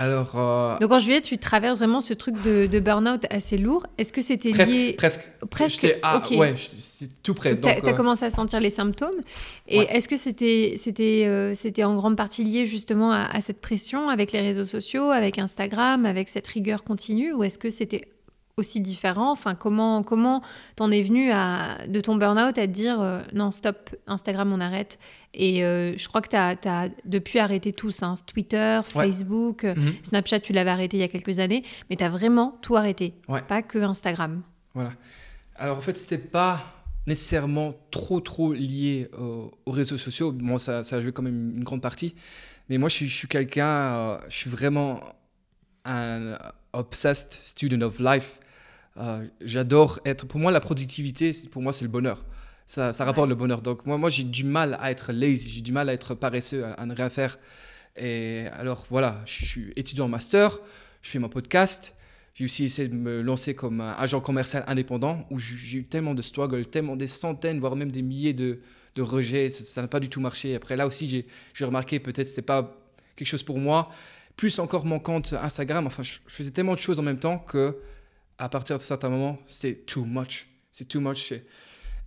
Alors, euh, Donc en juillet, tu traverses vraiment ce truc de, de burn-out assez lourd. Est-ce que c'était presque, lié presque. Presque, ah, ok. Ouais, c'était tout près. Donc, Donc, as euh, commencé à sentir les symptômes. Et Ouais. est-ce que c'était c'était euh, c'était en grande partie lié justement à, à cette pression avec les réseaux sociaux, avec Instagram, avec cette rigueur continue, ou est-ce que c'était aussi différent Enfin, comment comment t'en es venu à de ton burn-out à te dire euh, non stop Instagram on arrête Et euh, je crois que t'as as depuis arrêté tous, hein, Twitter, Ouais. Facebook, euh, mhm, Snapchat tu l'avais arrêté il y a quelques années, mais t'as vraiment tout arrêté, Ouais. pas que Instagram. Voilà. Alors, en fait, c'était pas nécessairement trop trop lié aux réseaux sociaux. Bon, ça, ça a joué quand même une grande partie. Mais moi, je suis, quelqu'un, je suis vraiment un obsessed student of life. J'adore être. Pour moi, la productivité, pour moi, c'est le bonheur. Ça, ça rapporte le bonheur. Donc, moi, moi j'ai du mal à être lazy, j'ai du mal à être paresseux, à, ne rien faire. Et alors, voilà, je, suis étudiant en master, je fais mon podcast. J'ai aussi essayé de me lancer comme agent commercial indépendant où j'ai eu tellement de struggles, tellement des centaines, voire même des milliers de, de rejets. Ça n'a pas du tout marché. Après, là aussi, j'ai remarqué peut-être que ce pas quelque chose pour moi. Plus encore compte Instagram. Enfin, je, faisais tellement de choses en même temps que à partir de certains moments, c'est too much. C'est too much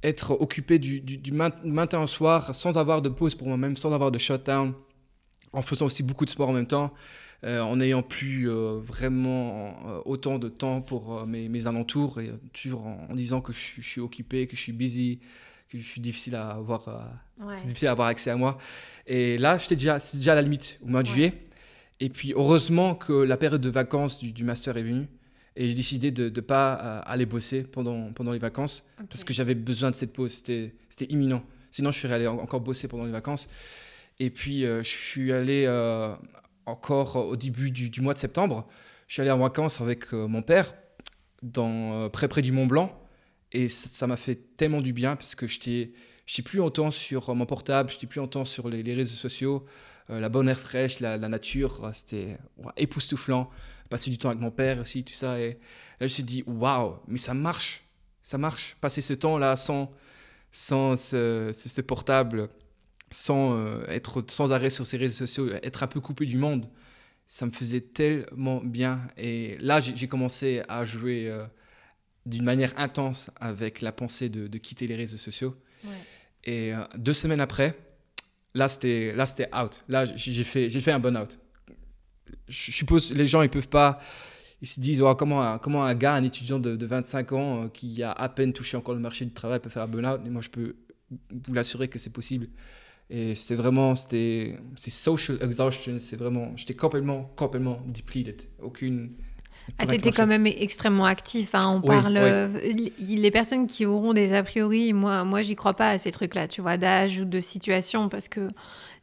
être occupé du, du, matin au soir sans avoir de pause pour moi-même, sans avoir de shutdown, en faisant aussi beaucoup de sport en même temps, euh, en n'ayant plus euh, vraiment euh, autant de temps pour mes, mes, alentours et toujours en, disant que je, suis occupé, que je suis busy, que je suis difficile à avoir, c'est difficile à avoir accès à moi. Et là, j'étais déjà, c'est déjà à la limite au mois de juillet. Et puis heureusement que la période de vacances du, du master est venue. Et j'ai décidé de ne pas euh, aller bosser pendant, pendant les vacances parce que j'avais besoin de cette pause. C'était imminent. Sinon, je serais allé encore bosser pendant les vacances. Et puis, euh, je suis allé euh, encore au début du, du, mois de septembre. Je suis allé en vacances avec mon père, dans, près, près du Mont Blanc. Et ça m'a fait tellement du bien parce que je n'étais plus autant sur mon portable, je n'étais plus autant sur les, les réseaux sociaux. La bonne air fraîche, la, la nature, c'était époustouflant passer du temps avec mon père aussi, tout ça. Et là, je me suis dit, waouh, mais ça marche, ça marche. Passer ce temps-là sans, sans ce, portable, sans euh, être sans arrêt sur ces réseaux sociaux, être un peu coupé du monde, ça me faisait tellement bien. Et là, j'ai commencé à jouer euh, d'une manière intense avec la pensée de, quitter les réseaux sociaux. Et euh, deux semaines après, là, c'était out. Là, j'ai fait, fait un burn-out je suppose les gens ils peuvent pas ils se disent oh, comment, un, comment un gars, un étudiant de, 25 ans euh, qui a à peine touché encore le marché du travail peut faire un burn-out? Et moi, je peux vous l'assurer que c'est possible. Et c'était vraiment, c'était, social exhaustion. C'est vraiment, j'étais complètement, complètement depleted. Aucune. Ah, t'étais quand même extrêmement actif. Hein. On parle. Euh, les personnes qui auront des a priori, moi, moi, j'y crois pas à ces trucs-là, tu vois, d'âge ou de situation, parce que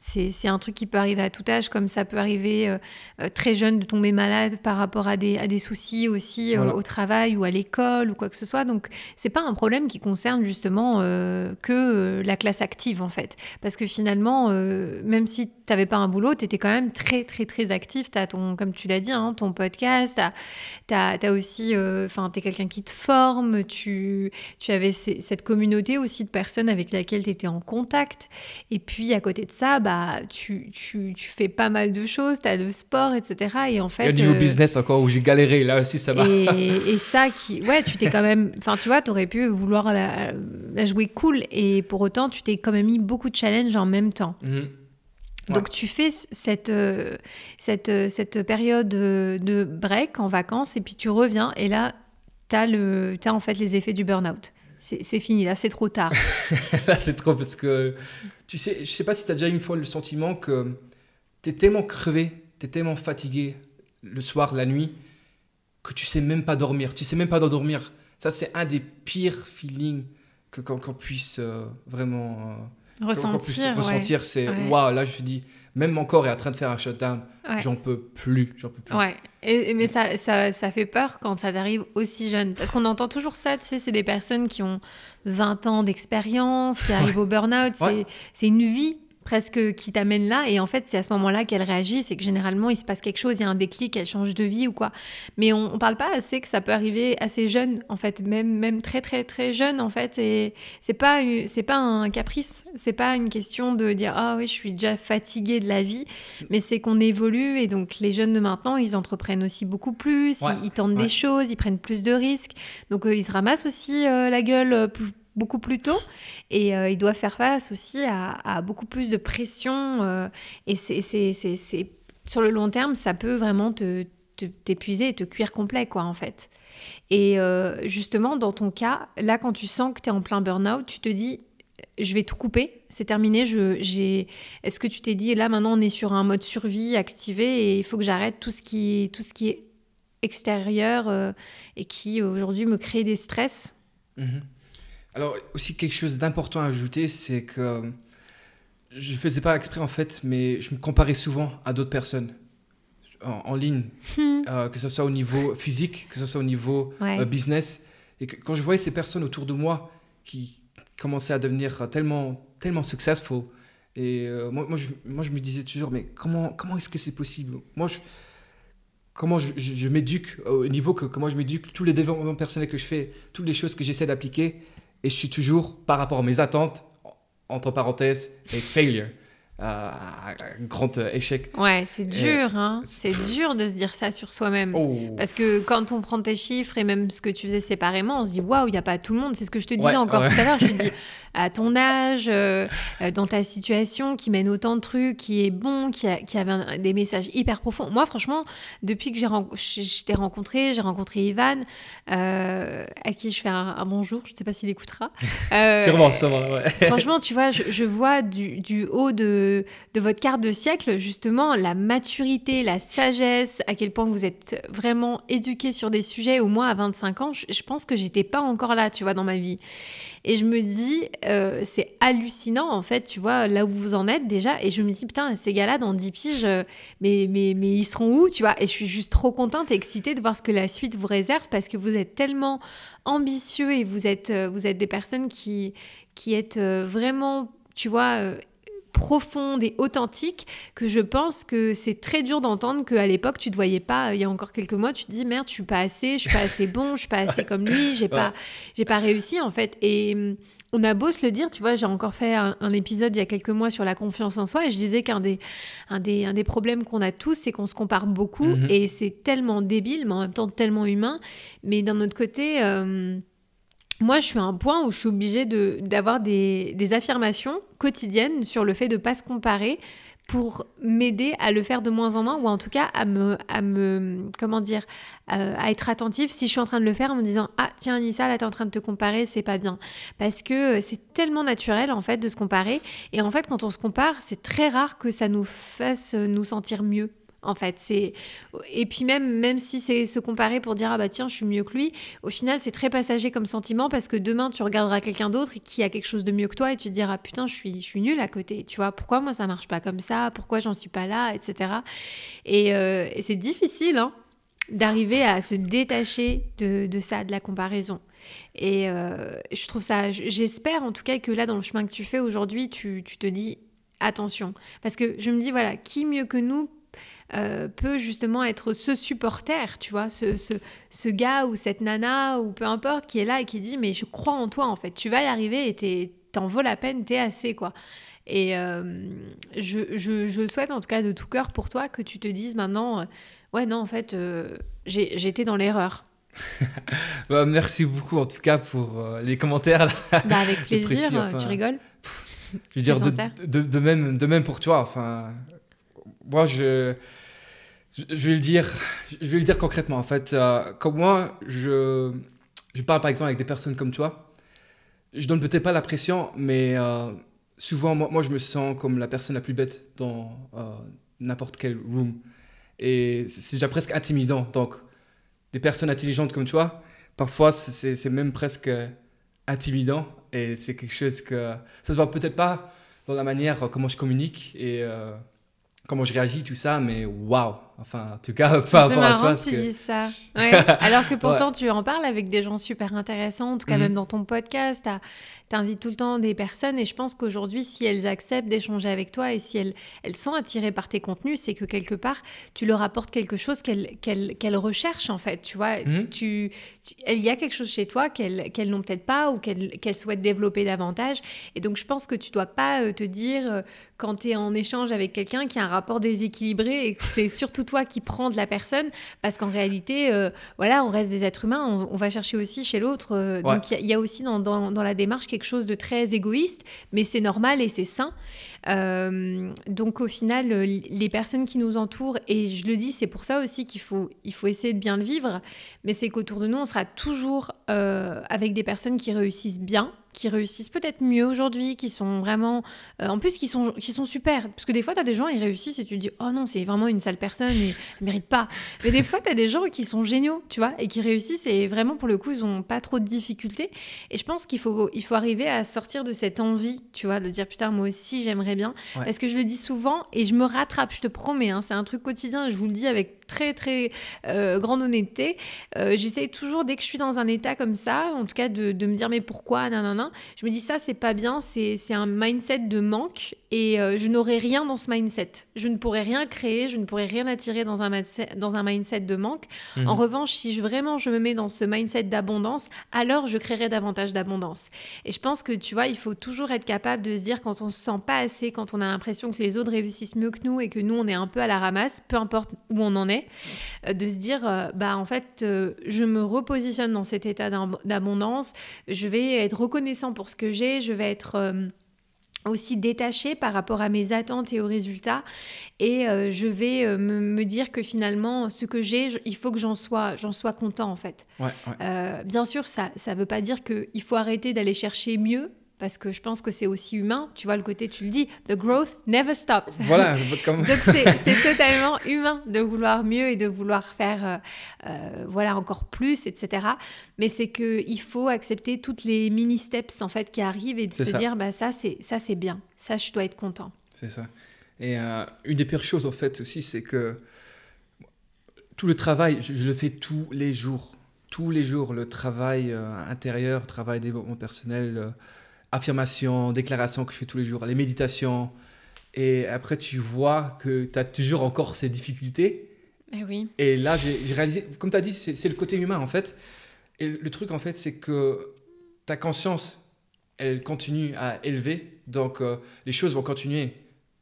c'est un truc qui peut arriver à tout âge, comme ça peut arriver euh, euh, très jeune de tomber malade par rapport à des, à des soucis aussi euh, au travail ou à l'école ou quoi que ce soit. Donc, c'est pas un problème qui concerne justement que la classe active en fait. Parce que finalement, même si tu n'avais pas un boulot, tu étais quand même très, très, très actif. Tu as ton, comme tu l'as dit, hein, ton podcast, tu as, as, aussi, enfin, tu es quelqu'un qui te forme, tu, tu avais cette communauté aussi de personnes avec lesquelles tu étais en contact. Et puis, à côté de ça, bah, bah, tu, tu, tu, fais pas mal de choses, tu as le sport, etc. Et en fait. Il y a niveau euh, business encore où j'ai galéré, là aussi ça va. Et, ça, qui, ouais, tu t'es quand même. Enfin, tu vois, tu aurais pu vouloir la, jouer cool, et pour autant, tu t'es quand même mis beaucoup de challenges en même temps. Mhm. Donc tu fais cette, euh, cette, euh, cette période de break en vacances et puis tu reviens et là, tu as, as, en fait les effets du burn-out c'est fini, là c'est trop tard. là c'est trop parce que tu sais, je sais pas si tu as déjà une fois le sentiment que tu es tellement crevé, tu es tellement fatigué le soir, la nuit, que tu sais même pas dormir. Tu sais même pas dormir. Ça c'est un des pires feelings que qu'on puisse euh, vraiment euh, ressentir. ressentir, c'est waouh, là je me dis même mon corps est en train de faire un shutdown. J'en peux plus, j'en peux plus. Ouais. Et, mais ça, ça, ça, fait peur quand ça t'arrive aussi jeune. Parce qu'on entend toujours ça, tu sais, c'est des personnes qui ont 20 ans d'expérience, qui arrivent au burn-out. C'est une vie presque qui t'amène là. Et en fait, c'est à ce moment-là qu'elle réagit. C'est que généralement, il se passe quelque chose, il y a un déclic, elle change de vie ou quoi. Mais on, ne parle pas assez que ça peut arriver assez jeune, en fait, même, même très, très, très jeune, en fait. Et c'est pas, c'est pas un caprice. C'est pas une question de dire, ah oui, je suis déjà fatiguée de la vie. Mais c'est qu'on évolue. Et donc, les jeunes de maintenant, ils entreprennent aussi beaucoup plus. Ils, tentent des choses, ils prennent plus de risques. Donc, euh, ils se ramassent aussi euh, la gueule euh, plus beaucoup plus tôt. Et euh, il doit faire face aussi à, beaucoup plus de pression euh, et c'est sur le long terme ça peut vraiment te t'épuiser et te cuire complet quoi en fait. Et euh, justement dans ton cas là quand tu sens que tu es en plein burn-out tu te dis je vais tout couper, c'est terminé. Je, j'ai... Est-ce que tu t'es dit, là maintenant on est sur un mode survie activé et il faut que j'arrête tout ce qui, tout ce qui est extérieur et qui aujourd'hui me crée des stress? Mmh Alors, aussi quelque chose d'important à ajouter, c'est que je ne faisais pas exprès en fait, mais je me comparais souvent à d'autres personnes en, ligne, hmm. euh, que ce soit au niveau physique, que ce soit au niveau euh, business. Et quand je voyais ces personnes autour de moi qui commençaient à devenir tellement, tellement successful, et euh, moi, moi, je, moi, je, me disais toujours, mais comment, comment est-ce que c'est possible? Moi, je, comment je, je, m'éduque au niveau que comment je m'éduque, tous les développements personnels que je fais, toutes les choses que j'essaie d'appliquer, et je suis toujours, par rapport à mes attentes, entre parenthèses, et failure un grand euh, échec. Ouais, c'est dur, hein. C'est dur de se dire ça sur soi-même. Oh. Parce que quand on prend tes chiffres et même ce que tu faisais séparément, on se dit waouh, il n'y a pas tout le monde. C'est ce que je te disais encore tout à l'heure. Je te dis à ton âge, euh, euh, dans ta situation, qui mène autant de trucs, qui est bon, qui, a, qui avait des messages hyper profonds. Moi, franchement, depuis que j'ai t'ai rencontré, j'ai rencontré Ivan, à qui je fais un, bonjour. Je ne sais pas s'il écoutera. sûrement, sûrement, ouais. Franchement, tu vois, je, je vois du, du haut de de, votre carte de siècle, justement, la maturité, la sagesse, à quel point vous êtes vraiment éduqué sur des sujets, au moins à 25 ans, je, pense que j'étais pas encore là, tu vois, dans ma vie. Et je me dis, euh, c'est hallucinant, en fait, tu vois, là où vous en êtes déjà. Et je me dis, putain, ces gars-là, dans 10 piges, euh, mais, mais, mais ils seront où, tu vois? Et je suis juste trop contente et excitée de voir ce que la suite vous réserve parce que vous êtes tellement ambitieux et vous êtes, euh, vous êtes des personnes qui, qui êtes vraiment, tu vois, profonde et authentique que je pense que c'est très dur d'entendre qu'à l'époque tu te voyais pas il y a encore quelques mois tu te dis merde je suis pas assez je suis pas assez bon je suis pas assez comme lui j'ai pas j'ai pas réussi en fait et hum, on a beau se le dire, tu vois, j'ai encore fait un, épisode il y a quelques mois sur la confiance en soi et je disais qu'un des, un des, un des problèmes qu'on a tous, c'est qu'on se compare beaucoup mhm. et c'est tellement débile, mais en même temps tellement humain. Mais d'un autre côté, hum, moi, je suis à un point où je suis obligée d'avoir des, affirmations quotidiennes sur le fait de ne pas se comparer pour m'aider à le faire de moins en moins ou en tout cas à me, à me comment dire, euh, à être attentive si je suis en train de le faire en me disant ah tiens Anissa là t'es en train de te comparer c'est pas bien. Parce que c'est tellement naturel en fait de se comparer. Et en fait quand on se compare c'est très rare que ça nous fasse nous sentir mieux en fait. C'est et puis même même si c'est se comparer pour dire ah bah tiens je suis mieux que lui, au final c'est très passager comme sentiment parce que demain tu regarderas quelqu'un d'autre qui a quelque chose de mieux que toi et tu te diras putain je suis je suis nul à côté. Tu vois pourquoi moi ça marche pas comme ça, pourquoi j'en suis pas là, etc. Euh, et, c'est difficile hein, d'arriver à se détacher de, de, ça, de la comparaison. Et euh, je trouve ça, j'espère en tout cas que là dans le chemin que tu fais aujourd'hui, tu, tu te dis attention parce que je me dis voilà qui mieux que nous euh, peut justement être ce supporter, tu vois, ce, ce, ce, gars ou cette nana ou peu importe qui est là et qui dit mais je crois en toi en fait, tu vas y arriver et t'en vaut la peine, t'es assez quoi. Et euh, je, je, je, le souhaite en tout cas de tout cœur pour toi que tu te dises maintenant, euh, ouais non en fait j'étais dans l'erreur. bah, merci beaucoup en tout cas pour les commentaires. Bah, avec plaisir, tu rigoles. Je veux dire, de, de, de, même, de même pour toi. Enfin, moi, je, vais le dire, je vais le dire concrètement. En fait, euh, comme moi, je, je parle par exemple avec des personnes comme toi. Je donne peut-être pas la pression, mais euh, souvent, moi, moi, je me sens comme la personne la plus bête dans euh, n'importe quel room. Et c'est déjà presque intimidant. Donc, des personnes intelligentes comme toi, parfois, c'est même presque intimidant. Et c'est quelque chose que ça se voit peut-être pas dans la manière comment je communique et comment je réagis, tout ça, mais waouh! Enfin, en tout cas, par rapport à toi. C'est tu dis ça. Alors que pourtant, tu en parles avec des gens super intéressants, en tout cas, mhm. même dans ton podcast. Tu invites tout le temps des personnes. Et je pense qu'aujourd'hui, si elles acceptent d'échanger avec toi et si elles, elles sont attirées par tes contenus, c'est que quelque part, tu leur apportes quelque chose qu'elles qu'elles recherchent, en fait. Tu vois, mhm. tu, il y a quelque chose chez toi qu'elles qu'elles n'ont peut-être pas ou qu'elles souhaitent développer davantage. Et donc, je pense que tu dois pas euh, te dire, euh, quand tu es en échange avec quelqu'un qui a un rapport déséquilibré et que c'est surtout toi qui prends de la personne, parce qu'en réalité, euh, voilà, on reste des êtres humains, on, va chercher aussi chez l'autre. Euh, donc il y, a aussi dans, dans, la démarche quelque chose de très égoïste, mais c'est normal et c'est sain. Euh, donc au final, les personnes qui nous entourent, et je le dis, c'est pour ça aussi qu'il faut, il faut essayer de bien le vivre, mais c'est qu'autour de nous, on sera toujours avec des personnes qui réussissent bien qui réussissent peut-être mieux aujourd'hui, qui sont vraiment. euh, en plus, qui sont, qui sont super. Parce que des fois, tu as des gens, ils réussissent et tu te dis, oh non, c'est vraiment une sale personne et elle mérite pas. Mais des fois, tu as des gens qui sont géniaux, tu vois, et qui réussissent et vraiment, pour le coup, ils ont pas trop de difficultés. Et je pense qu'il faut, il faut arriver à sortir de cette envie, tu vois, de dire, putain, moi aussi, j'aimerais bien. Ouais. Parce que je le dis souvent et je me rattrape, je te promets, hein, c'est un truc quotidien, je vous le dis avec très, très euh, grande honnêteté. Euh, J'essaie toujours, dès que je suis dans un état comme ça, en tout cas, de, de me dire, mais pourquoi, nanana, je me dis, ça, c'est pas bien, c'est c'est un mindset de manque et euh, je n'aurai rien dans ce mindset. Je ne pourrais rien créer, je ne pourrais rien attirer dans un, mindset- dans un mindset de manque. Mhm. En revanche, si je, vraiment je me mets dans ce mindset d'abondance, alors je créerai davantage d'abondance. Et je pense que tu vois, il faut toujours être capable de se dire quand on se sent pas assez, quand on a l'impression que les autres réussissent mieux que nous et que nous on est un peu à la ramasse, peu importe où on en est, euh, de se dire euh, bah en fait je me repositionne dans cet état d'ab- d'abondance, je vais être reconnaissant pour ce que j'ai, je vais être aussi détaché par rapport à mes attentes et aux résultats et euh, je vais euh, me, me dire que finalement ce que j'ai il faut que j'en sois j'en sois content en fait Ouais, ouais. euh, bien sûr, ça ne veut pas dire qu'il faut arrêter d'aller chercher mieux, parce que je pense que c'est aussi humain. Tu vois, le côté, tu le dis, the growth never stops. Voilà, comme... Donc c'est totalement humain de vouloir mieux et de vouloir faire euh, euh, voilà encore plus, etc. Mais c'est que il faut accepter toutes les mini steps en fait qui arrivent et de se ça. dire bah ça c'est ça c'est bien, ça je dois être content. C'est ça. Et euh, une des pires choses, en fait, aussi, c'est que tout le travail, je, je le fais tous les jours. Tous les jours, le travail euh, intérieur, travail développement personnel, euh, affirmation, déclaration que je fais tous les jours, les méditations. Et après, tu vois que tu as toujours encore ces difficultés. Eh oui. Et là, j'ai réalisé, comme tu as dit, c'est le côté humain, en fait. Et le truc, en fait, c'est que ta conscience, elle continue à élever. Donc, euh, les choses vont continuer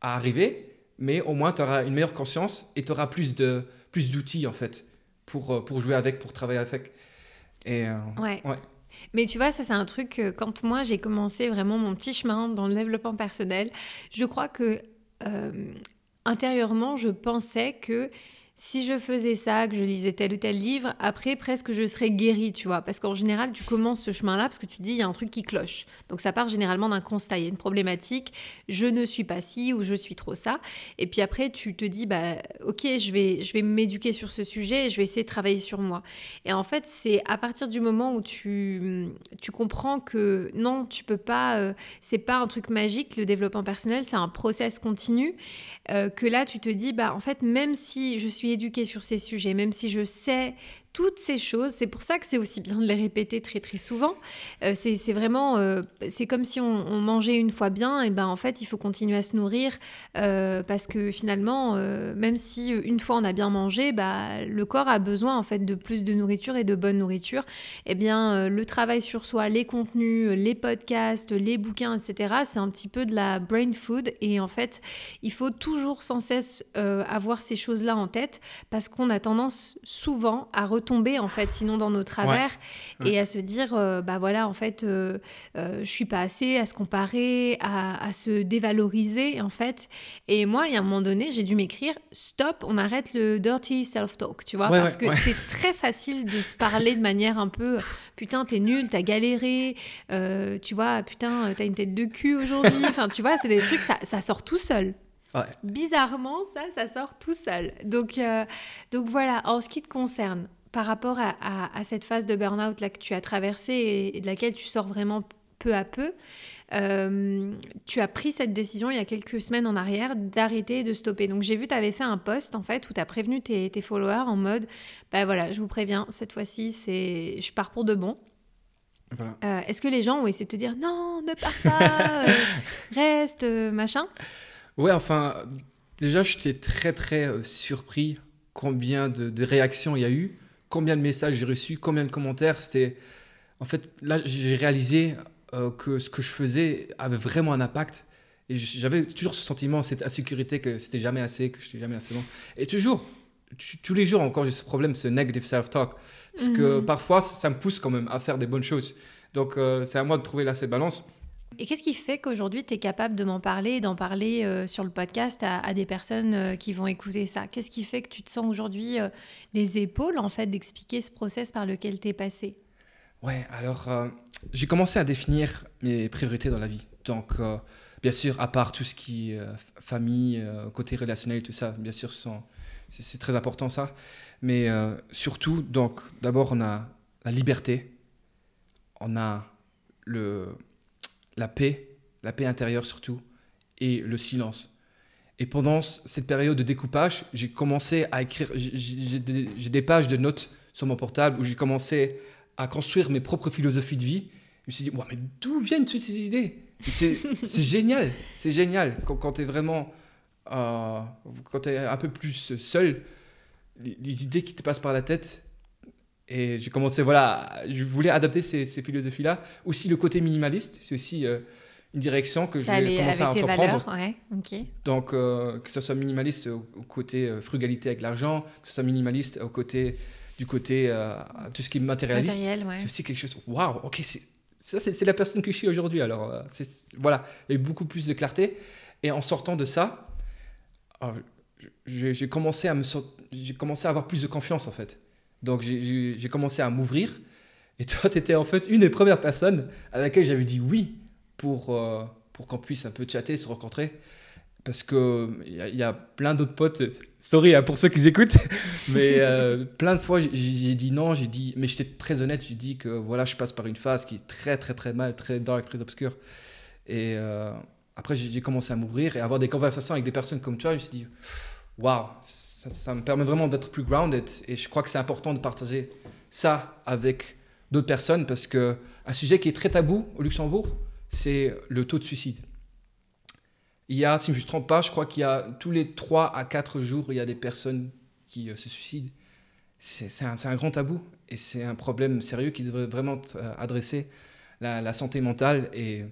à arriver, mais au moins, tu auras une meilleure conscience et tu auras plus de plus d'outils, en fait, pour, euh, pour jouer avec, pour travailler avec. Et euh, Ouais. Ouais. Mais tu vois, ça c'est un truc quand moi j'ai commencé vraiment mon petit chemin dans le développement personnel, je crois que euh, intérieurement je pensais que si je faisais ça, que je lisais tel ou tel livre, après presque je serais guérie, tu vois. Parce qu'en général, tu commences ce chemin-là parce que tu te dis, il y a un truc qui cloche. Donc ça part généralement d'un constat, il y a une problématique, je ne suis pas ci ou je suis trop ça. Et puis après, tu te dis, bah ok, je vais, je vais m'éduquer sur ce sujet et je vais essayer de travailler sur moi. Et en fait, c'est à partir du moment où tu, tu comprends que non, tu peux pas, euh, c'est pas un truc magique, le développement personnel, c'est un process continu, euh, que là, tu te dis, bah en fait, même si je suis éduquée sur ces sujets, même si je sais toutes ces choses, c'est pour ça que c'est aussi bien de les répéter très très souvent. Euh, c'est vraiment, euh, c'est comme si on, mangeait une fois bien, et ben en fait, il faut continuer à se nourrir euh, parce que finalement, même si une fois on a bien mangé, bah, le corps a besoin en fait de plus de nourriture et de bonne nourriture. Eh bien, le travail sur soi, les contenus, les podcasts, les bouquins, etc., c'est un petit peu de la brain food. Et en fait, il faut toujours sans cesse avoir ces choses-là en tête parce qu'on a tendance souvent à retomber en fait, sinon dans nos travers Ouais. et à se dire, euh, bah voilà, en fait, euh, euh, je suis pas assez, à se comparer, à, à se dévaloriser en fait. Et moi, il y a un moment donné, j'ai dû m'écrire, stop, on arrête le dirty self-talk, tu vois, Ouais, parce que c'est très facile de se parler de manière un peu, putain, t'es nul, t'as galéré, euh, tu vois, putain, t'as une tête de cul aujourd'hui. Enfin, tu vois, c'est des trucs, ça, ça sort tout seul. Ouais. Bizarrement, ça, ça sort tout seul. Donc, euh, donc voilà, en ce qui te concerne, par rapport à, à- à cette phase de burn-out là que tu as traversée et, et de laquelle tu sors vraiment peu à peu, euh, tu as pris cette décision il y a quelques semaines en arrière d'arrêter et de stopper. Donc j'ai vu, tu avais fait un post en fait où tu as prévenu tes, tes followers en mode, bah voilà, je vous préviens, cette fois-ci, c'est, je pars pour de bon. Voilà. Euh, Est-ce que les gens ont essayé de te dire non, ne pars pas, euh, reste, machin? Ouais, enfin, déjà, j'étais très, très surpris combien de, de réactions il y a eu, combien de messages j'ai reçus, combien de commentaires. C'était. En fait, là, j'ai réalisé euh, que ce que je faisais avait vraiment un impact. Et j'avais toujours ce sentiment, cette insécurité que c'était jamais assez, que j'étais jamais assez bon. Et toujours, tous les jours encore, j'ai ce problème, ce negative self-talk. Parce que Mhm. parfois, ça, ça me pousse quand même à faire des bonnes choses. Donc, euh, c'est à moi de trouver là cette balance. Et qu'est-ce qui fait qu'aujourd'hui, tu es capable de m'en parler d'en parler euh, sur le podcast à, à des personnes euh, qui vont écouter ça? Qu'est-ce qui fait que tu te sens aujourd'hui euh, les épaules, en fait, d'expliquer ce process par lequel tu es passé? Ouais, alors j'ai commencé à définir mes priorités dans la vie. Donc, bien sûr, à part tout ce qui est famille, côté relationnel, tout ça, bien sûr, c'est très important ça. Mais surtout, donc, d'abord, on a la liberté, on a le, la paix, la paix intérieure surtout, et le silence. Et pendant cette période de découpage, j'ai commencé à écrire, j'ai des, pages de notes sur mon portable où j'ai commencé à construire mes propres philosophies de vie. Je me suis dit, mais d'où viennent toutes ces idées? C'est génial, c'est génial. Quand, tu es vraiment, euh, quand tu es un peu plus seul, les, idées qui te passent par la tête. Et j'ai commencé, voilà, je voulais adapter ces, philosophies-là. Aussi le côté minimaliste, c'est aussi... Euh, une direction que j'ai commencé à entreprendre. ouais, Donc, euh, que ce soit minimaliste au, côté euh, frugalité avec l'argent, que ce soit minimaliste au côté du côté tout ce qui est matérialiste. C'est aussi quelque chose. Waouh, ok, ça c'est la personne que je suis aujourd'hui. Alors, voilà, il y a eu beaucoup plus de clarté. Et en sortant de ça, j'ai commencé à me j'ai commencé à avoir plus de confiance en fait. Donc, j'ai commencé à m'ouvrir. Et toi, tu étais en fait une des premières personnes à laquelle j'avais dit oui pour, euh, pour qu'on puisse un peu chatter, se rencontrer. Parce qu'il y, y, a plein d'autres potes, sorry hein, pour ceux qui écoutent, mais euh, plein de fois j'ai dit non, j'ai dit, mais j'étais très honnête, j'ai dit que voilà, je passe par une phase qui est très très très mal, très dark, très obscure. Et euh, après, j'ai commencé à m'ouvrir et avoir des conversations avec des personnes comme toi. Je me suis dit, waouh, ça, me permet vraiment d'être plus grounded. Et je crois que c'est important de partager ça avec d'autres personnes parce que un sujet qui est très tabou au Luxembourg, c'est le taux de suicide. Il y a, si je ne me trompe pas, je crois qu'il y a tous les 3 à 4 jours, il y a des personnes qui euh, se suicident. C'est un, grand tabou et c'est un problème sérieux qui devrait vraiment euh, adresser la, santé mentale. Et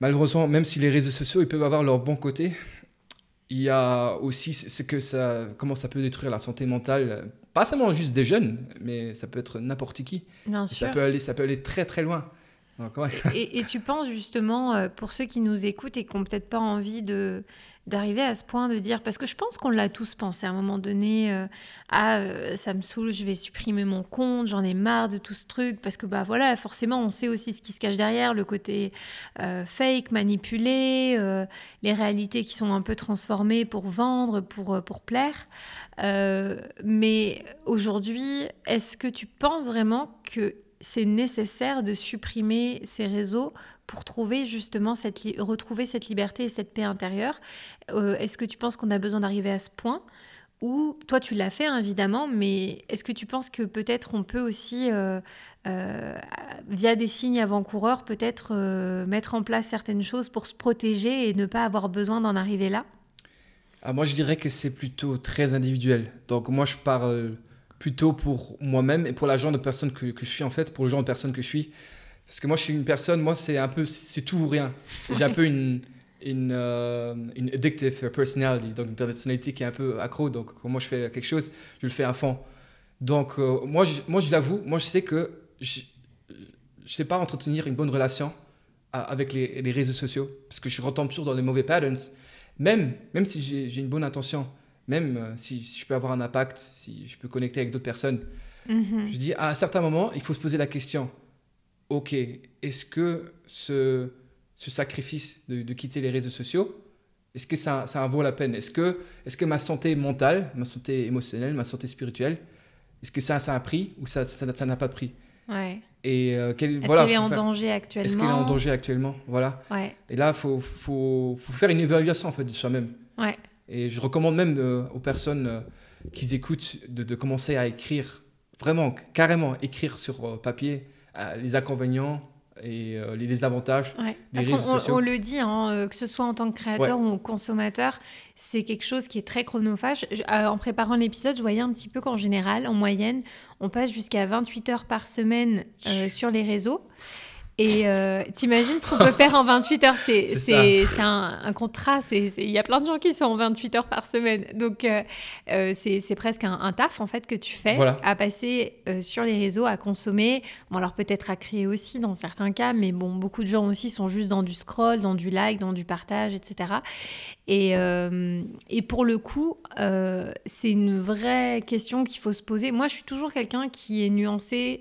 malheureusement, même si les réseaux sociaux ils peuvent avoir leur bon côté, il y a aussi ce que ça, comment ça peut détruire la santé mentale, pas seulement juste des jeunes, mais ça peut être n'importe qui. Bien ça Peut aller, ça peut aller très très loin. et, tu penses justement, euh, pour ceux qui nous écoutent et qui n'ont peut-être pas envie de d'arriver à ce point de dire, parce que je pense qu'on l'a tous pensé à un moment donné, euh, ah euh, ça me saoule, je vais supprimer mon compte, j'en ai marre de tout ce truc, parce que bah voilà, forcément on sait aussi ce qui se cache derrière, le côté fake, manipulé, les réalités qui sont un peu transformées pour vendre, pour, pour plaire. mais aujourd'hui, est-ce que tu penses vraiment que c'est nécessaire de supprimer ces réseaux pour trouver justement cette retrouver cette liberté et cette paix intérieure. Euh, est-ce que tu penses qu'on a besoin d'arriver à ce point? Ou toi tu l'as fait hein, évidemment, mais est-ce que tu penses que peut-être on peut aussi, euh, euh, via des signes avant-coureurs, peut-être mettre en place certaines choses pour se protéger et ne pas avoir besoin d'en arriver là? Ah, Moi je dirais que c'est plutôt très individuel. Donc moi je parle plutôt pour moi-même et pour la genre de personne que, que, je suis en fait, pour le genre de personne que je suis. Parce que moi, je suis une personne, moi, c'est un peu, c'est tout ou rien. J'ai un peu une, une, euh, une, addictive personality, donc une personnalité qui est un peu accro. Donc, quand moi je fais quelque chose, je le fais à fond. Donc, euh, moi, je, moi, je l'avoue, moi, je sais que je ne sais pas entretenir une bonne relation avec les, les, réseaux sociaux parce que je retombe toujours dans les mauvais patterns. Même, même si j'ai une bonne intention, même euh, si, je peux avoir un impact, si je peux connecter avec d'autres personnes, mhm. je dis à un certain moment, il faut se poser la question, ok, est-ce que ce, ce sacrifice de, quitter les réseaux sociaux, est-ce que ça, ça en vaut la peine? Est-ce que, est que ma santé mentale, ma santé émotionnelle, ma santé spirituelle, est-ce que ça, ça a un prix ou ça n'a ça, n'a pas de prix ouais. Et euh, est-ce qu'elle est en danger actuellement Est-ce qu'elle est en danger actuellement? Voilà. Ouais. Et là, il faut, faut, faut, faire une évaluation en fait, de soi-même. Ouais. Et je recommande même euh, aux personnes euh, qui écoutent de, commencer à écrire, vraiment, carrément, écrire sur papier les inconvénients et les, avantages des réseaux sociaux. On le dit, hein, que ce soit en tant que créateur ou consommateur, c'est quelque chose qui est très chronophage. en préparant l'épisode, je voyais un petit peu qu'en général, en moyenne, on passe jusqu'à 28 heures par semaine sur les réseaux. Et euh, t'imagines ce qu'on peut faire en 28 heures? C'est un, un, contrat. Il y a plein de gens qui sont en 28 heures par semaine. Donc, euh, euh, c'est presque un, taf, en fait, que tu fais à passer sur les réseaux, à consommer. Bon, alors peut-être à créer aussi dans certains cas, mais bon, beaucoup de gens aussi sont juste dans du scroll, dans du like, dans du partage, etc. Et, et pour le coup, c'est une vraie question qu'il faut se poser. Moi, je suis toujours quelqu'un qui est nuancé,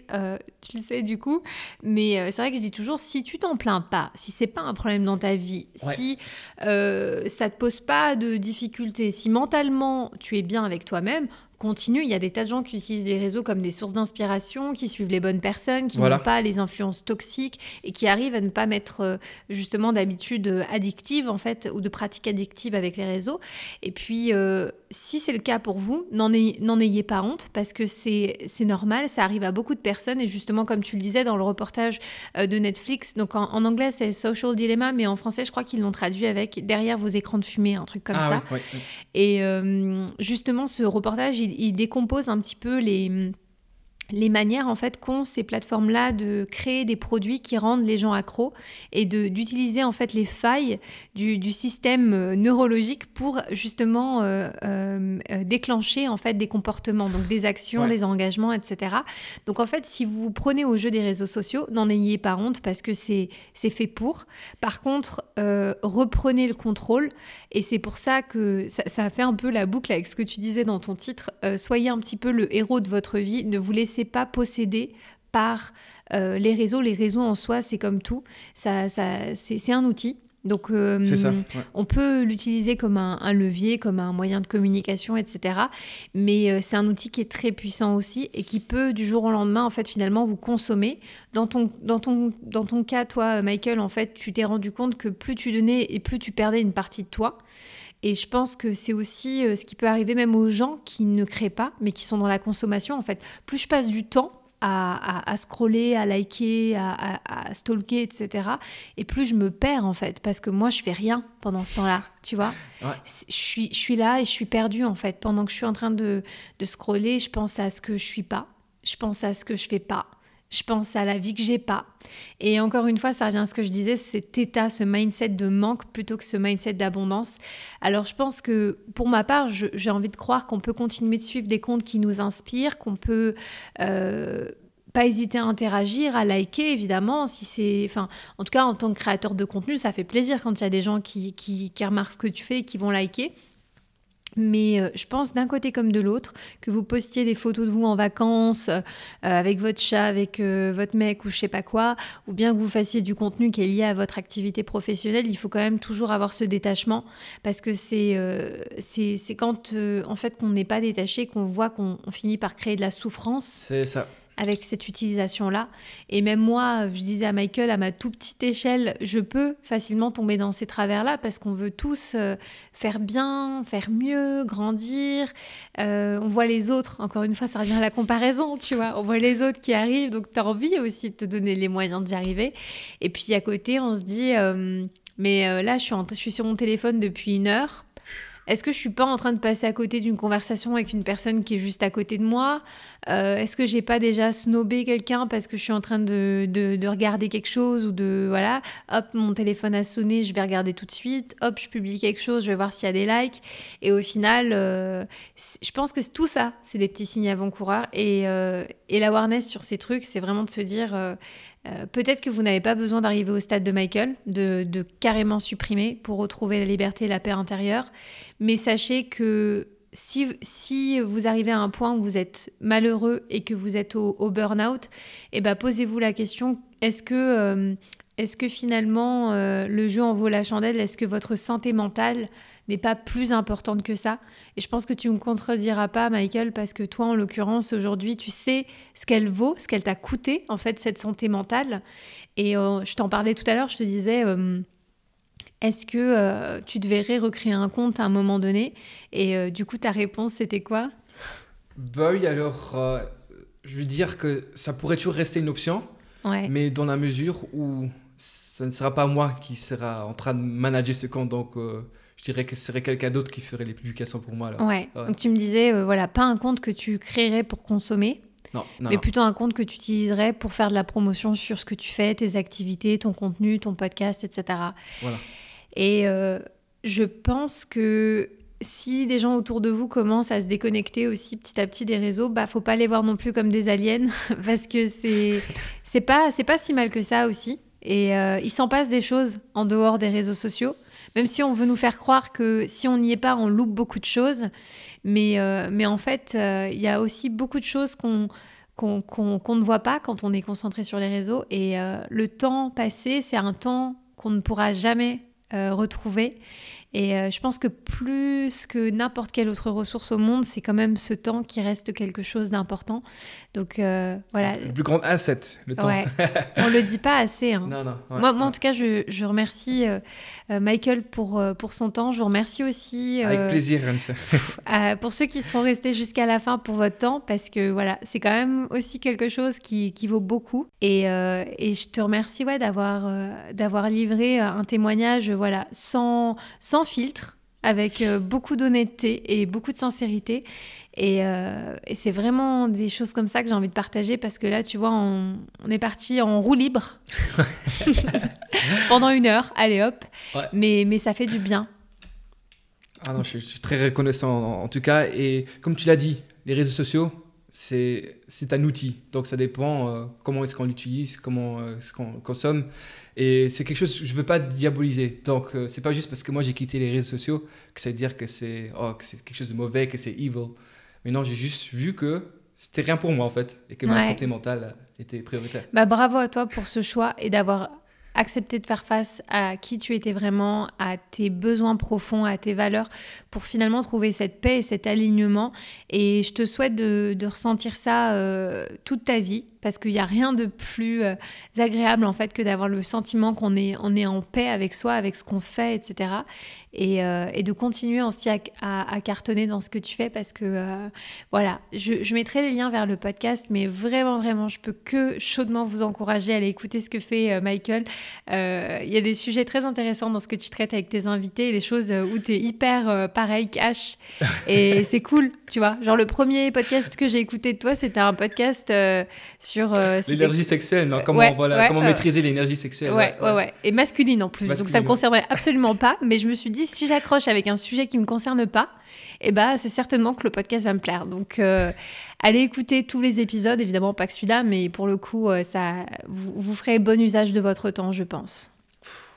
tu le sais du coup, mais c'est vrai que je toujours, si tu t'en plains pas, si c'est pas un problème dans ta vie, si euh, ça te pose pas de difficultés, si mentalement tu es bien avec toi-même, continue. Il y a des tas de gens qui utilisent les réseaux comme des sources d'inspiration, qui suivent les bonnes personnes, qui n'ont pas les influences toxiques et qui arrivent à ne pas mettre euh, justement d'habitudes euh, addictives en fait ou de pratiques addictives avec les réseaux. Et puis, euh, si c'est le cas pour vous, n'en ayez, pas honte parce que c'est normal, ça arrive à beaucoup de personnes et justement comme tu le disais dans le reportage de Netflix, donc en, anglais c'est Social Dilemma, mais en français je crois qu'ils l'ont traduit avec derrière vos écrans de fumée, un truc comme ah ça. Et justement ce reportage, il, décompose un petit peu les les manières en fait qu'ont ces plateformes là de créer des produits qui rendent les gens accros et de d'utiliser en fait les failles du, du système euh, neurologique pour justement euh, euh, déclencher en fait des comportements donc des actions des engagements etc donc en fait si vous prenez au jeu des réseaux sociaux n'en ayez pas honte parce que c'est c'est fait pour. Par contre reprenez le contrôle et c'est pour ça que ça, ça, fait un peu la boucle avec ce que tu disais dans ton titre soyez un petit peu le héros de votre vie ne vous laissez pas possédé par euh, les réseaux. Les réseaux en soi, c'est comme tout. Ça, ça, c'est un outil. Donc, euh, on peut l'utiliser comme un, levier, comme un moyen de communication, etc. Mais euh, c'est un outil qui est très puissant aussi et qui peut, du jour au lendemain, en fait, finalement, vous consommer. Dans ton, dans ton, dans ton cas, toi, Michael, en fait, tu t'es rendu compte que plus tu donnais et plus tu perdais une partie de toi. Et je pense que c'est aussi euh, ce qui peut arriver même aux gens qui ne créent pas, mais qui sont dans la consommation. En fait, plus je passe du temps à, scroller, à liker, à, stalker, etc. Et plus je me perds en fait, parce que moi je fais rien pendant ce temps-là, tu vois. Je, suis, je suis là et je suis perdue en fait. Pendant que je suis en train de, de scroller, je pense à ce que je suis pas, je pense à ce que je fais pas, je pense à la vie que j'ai pas. Et encore une fois, ça revient à ce que je disais, cet état, ce mindset de manque plutôt que ce mindset d'abondance. Alors je pense que pour ma part, j'ai envie de croire qu'on peut continuer de suivre des comptes qui nous inspirent, qu'on peut... Euh, pas hésiter à interagir, à liker évidemment. Si c'est, enfin, en tout cas en tant que créateur de contenu, ça fait plaisir quand il y a des gens qui, qui, qui remarquent ce que tu fais et qui vont liker. Mais euh, je pense d'un côté comme de l'autre, que vous postiez des photos de vous en vacances euh, avec votre chat, avec euh, votre mec ou je sais pas quoi, ou bien que vous fassiez du contenu qui est lié à votre activité professionnelle, il faut quand même toujours avoir ce détachement parce que c'est c'est quand en fait qu'on n'est pas détaché qu'on voit qu'on finit par créer de la souffrance. C'est ça avec cette utilisation-là. Et même moi, je disais à Michael, à ma toute petite échelle, je peux facilement tomber dans ces travers-là parce qu'on veut tous euh, faire bien, faire mieux, grandir. Euh, on voit les autres, encore une fois, ça revient à la comparaison, tu vois. On voit les autres qui arrivent, donc tu as envie aussi de te donner les moyens d'y arriver. Et puis à côté, on se dit, euh, mais là, je suis, je suis sur mon téléphone depuis une heure est-ce que je suis pas en train de passer à côté d'une conversation avec une personne qui est juste à côté de moi euh, Est-ce que j'ai pas déjà snobé quelqu'un parce que je suis en train de, de, regarder quelque chose ou de voilà, hop, mon téléphone a sonné, je vais regarder tout de suite. Hop, je publie quelque chose, je vais voir s'il y a des likes. Et au final, euh, je pense que tout ça, c'est des petits signes avant-coureurs. Et, euh, et l'awareness sur ces trucs, c'est vraiment de se dire euh, peut-être que vous n'avez pas besoin d'arriver au stade de Michael, de, carrément supprimer pour retrouver la liberté et la paix intérieure, mais sachez que si, vous arrivez à un point où vous êtes malheureux et que vous êtes au, burn-out, eh ben posez-vous la question, est-ce que, euh, est que finalement euh, le jeu en vaut la chandelle? Est-ce que votre santé mentale n'est pas plus importante que ça. Et je pense que tu ne me contrediras pas, Michael, parce que toi, en l'occurrence, aujourd'hui, tu sais ce qu'elle vaut, ce qu'elle t'a coûté, en fait, cette santé mentale. Et euh, je t'en parlais tout à l'heure, je te disais... Euh, est-ce que euh, tu devrais recréer un compte à un moment donné? Et du coup, ta réponse, c'était quoi? Bah oui, alors, je veux dire que ça pourrait toujours rester une option, mais dans la mesure où ce ne sera pas moi qui sera en train de manager ce compte, donc je dirais que ce serait quelqu'un d'autre qui ferait les publications pour moi. Ouais. Donc tu me disais, euh, voilà, pas un compte que tu créerais pour consommer, Non, non, mais non. plutôt un compte que tu utiliserais pour faire de la promotion sur ce que tu fais, tes activités, ton contenu, ton podcast, etc. Voilà. Et euh, je pense que si des gens autour de vous commencent à se déconnecter aussi petit à petit des réseaux, bah faut pas les voir non plus comme des aliens parce que c'est c'est pas c'est pas si mal que ça aussi. Et euh, il s'en passe des choses en dehors des réseaux sociaux, même si on veut nous faire croire que si on n'y est pas, on loupe beaucoup de choses. Mais, euh, mais en fait, euh, il y a aussi beaucoup de choses qu'on ne voit pas quand on est concentré sur les réseaux. Et euh, le temps passé, c'est un temps qu'on ne pourra jamais retrouver. Et euh, je pense que plus que n'importe quelle autre ressource au monde, c'est quand même ce temps qui reste quelque chose d'important. Donc euh, voilà, Le plus grand asset, le temps. ouais. on le dit pas assez. hein. Non, non. ouais, moi, moi, en tout cas, je, je remercie euh, Michael pour, pour son temps. Je vous remercie aussi Avec plaisir, pour ceux qui seront restés jusqu'à la fin pour votre temps, parce que voilà, c'est quand même aussi quelque chose qui, qui vaut beaucoup. Et, et je te remercie ouais, d'avoir d'avoir livré un témoignage voilà, sans, sans filtre, avec euh, beaucoup d'honnêteté et beaucoup de sincérité. Et, euh, et c'est vraiment des choses comme ça que j'ai envie de partager parce que là, tu vois, on, on est parti en roue libre pendant une heure. Allez hop. Ouais. Mais, mais ça fait du bien. Ah non, je, suis- je suis très reconnaissant en, en tout cas. Et comme tu l'as dit, les réseaux sociaux, c'est c'est un outil. Donc ça dépend euh, comment est-ce qu'on l'utilise, comment euh, est-ce qu'on consomme. Et c'est quelque chose que je veux pas diaboliser. Donc euh, c'est pas juste parce que moi j'ai quitté les réseaux sociaux que ça veut dire que c'est oh, que c'est quelque chose de mauvais, que c'est evil. Mais non, j'ai juste vu que c'était rien pour moi en fait et que ma santé mentale euh, était prioritaire. Bah, bravo à toi pour ce choix et d'avoir accepté de faire face à qui tu étais vraiment, à tes besoins profonds, à tes valeurs, pour finalement trouver cette paix et cet alignement. Et je te souhaite de, de ressentir ça euh, toute ta vie, parce qu'il n'y a rien de plus euh, agréable en fait que d'avoir le sentiment qu'on est, on est en paix avec soi, avec ce qu'on fait, etc. Et, euh, et de continuer aussi à, à- à cartonner dans ce que tu fais, parce que euh, voilà, je, je mettrai les liens vers le podcast, mais vraiment, vraiment, je peux que chaudement vous encourager à aller écouter ce que fait Michael. Il y a des sujets très intéressants dans ce que tu traites avec tes invités, des choses où tu es hyper pareil, cash. Et c'est cool, tu vois. Genre, le premier podcast que j'ai écouté de toi, c'était un podcast sur. euh, L'énergie sexuelle, non Comment, Ouais, voilà, ouais, comment ouais. maîtriser l'énergie sexuelle Ouais, ouais, ouais, Et masculine en plus. Donc ça me ouais. concernerait absolument pas. Mais je me suis dit, si j'accroche avec un sujet qui me concerne pas, eh ben, c'est certainement que le podcast va me plaire. Donc, euh, allez écouter tous les épisodes, évidemment pas que celui-là, mais pour le coup, euh, ça, vous, vous ferez bon usage de votre temps, je pense.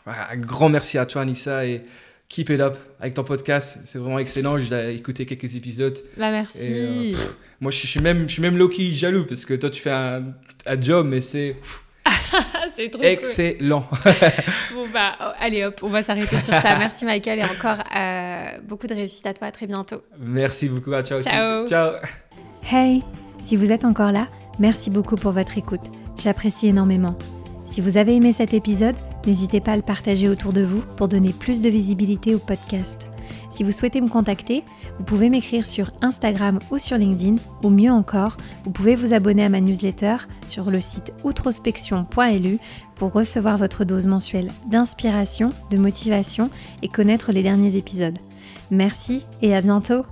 Un grand merci à toi, Anissa, et keep it up avec ton podcast. C'est vraiment excellent. J'ai écouté quelques épisodes. Bah, merci. Et, euh, pff, Moi, je suis même, je suis même low-key jaloux parce que toi, tu fais un, un job, mais c'est c'est trop excellent. Bon, bah, oh, allez hop, on va s'arrêter sur ça. Merci, Michael, et encore euh, beaucoup de réussite à toi. À très bientôt. Merci beaucoup à aussi. Ciao. Ciao. Hey, si vous êtes encore là, merci beaucoup pour votre écoute. J'apprécie énormément. Si vous avez aimé cet épisode, n'hésitez pas à le partager autour de vous pour donner plus de visibilité au podcast. Si vous souhaitez me contacter, vous pouvez m'écrire sur Instagram ou sur LinkedIn, ou mieux encore, vous pouvez vous abonner à ma newsletter sur le site outrospection.lu pour recevoir votre dose mensuelle d'inspiration, de motivation et connaître les derniers épisodes. Merci et à bientôt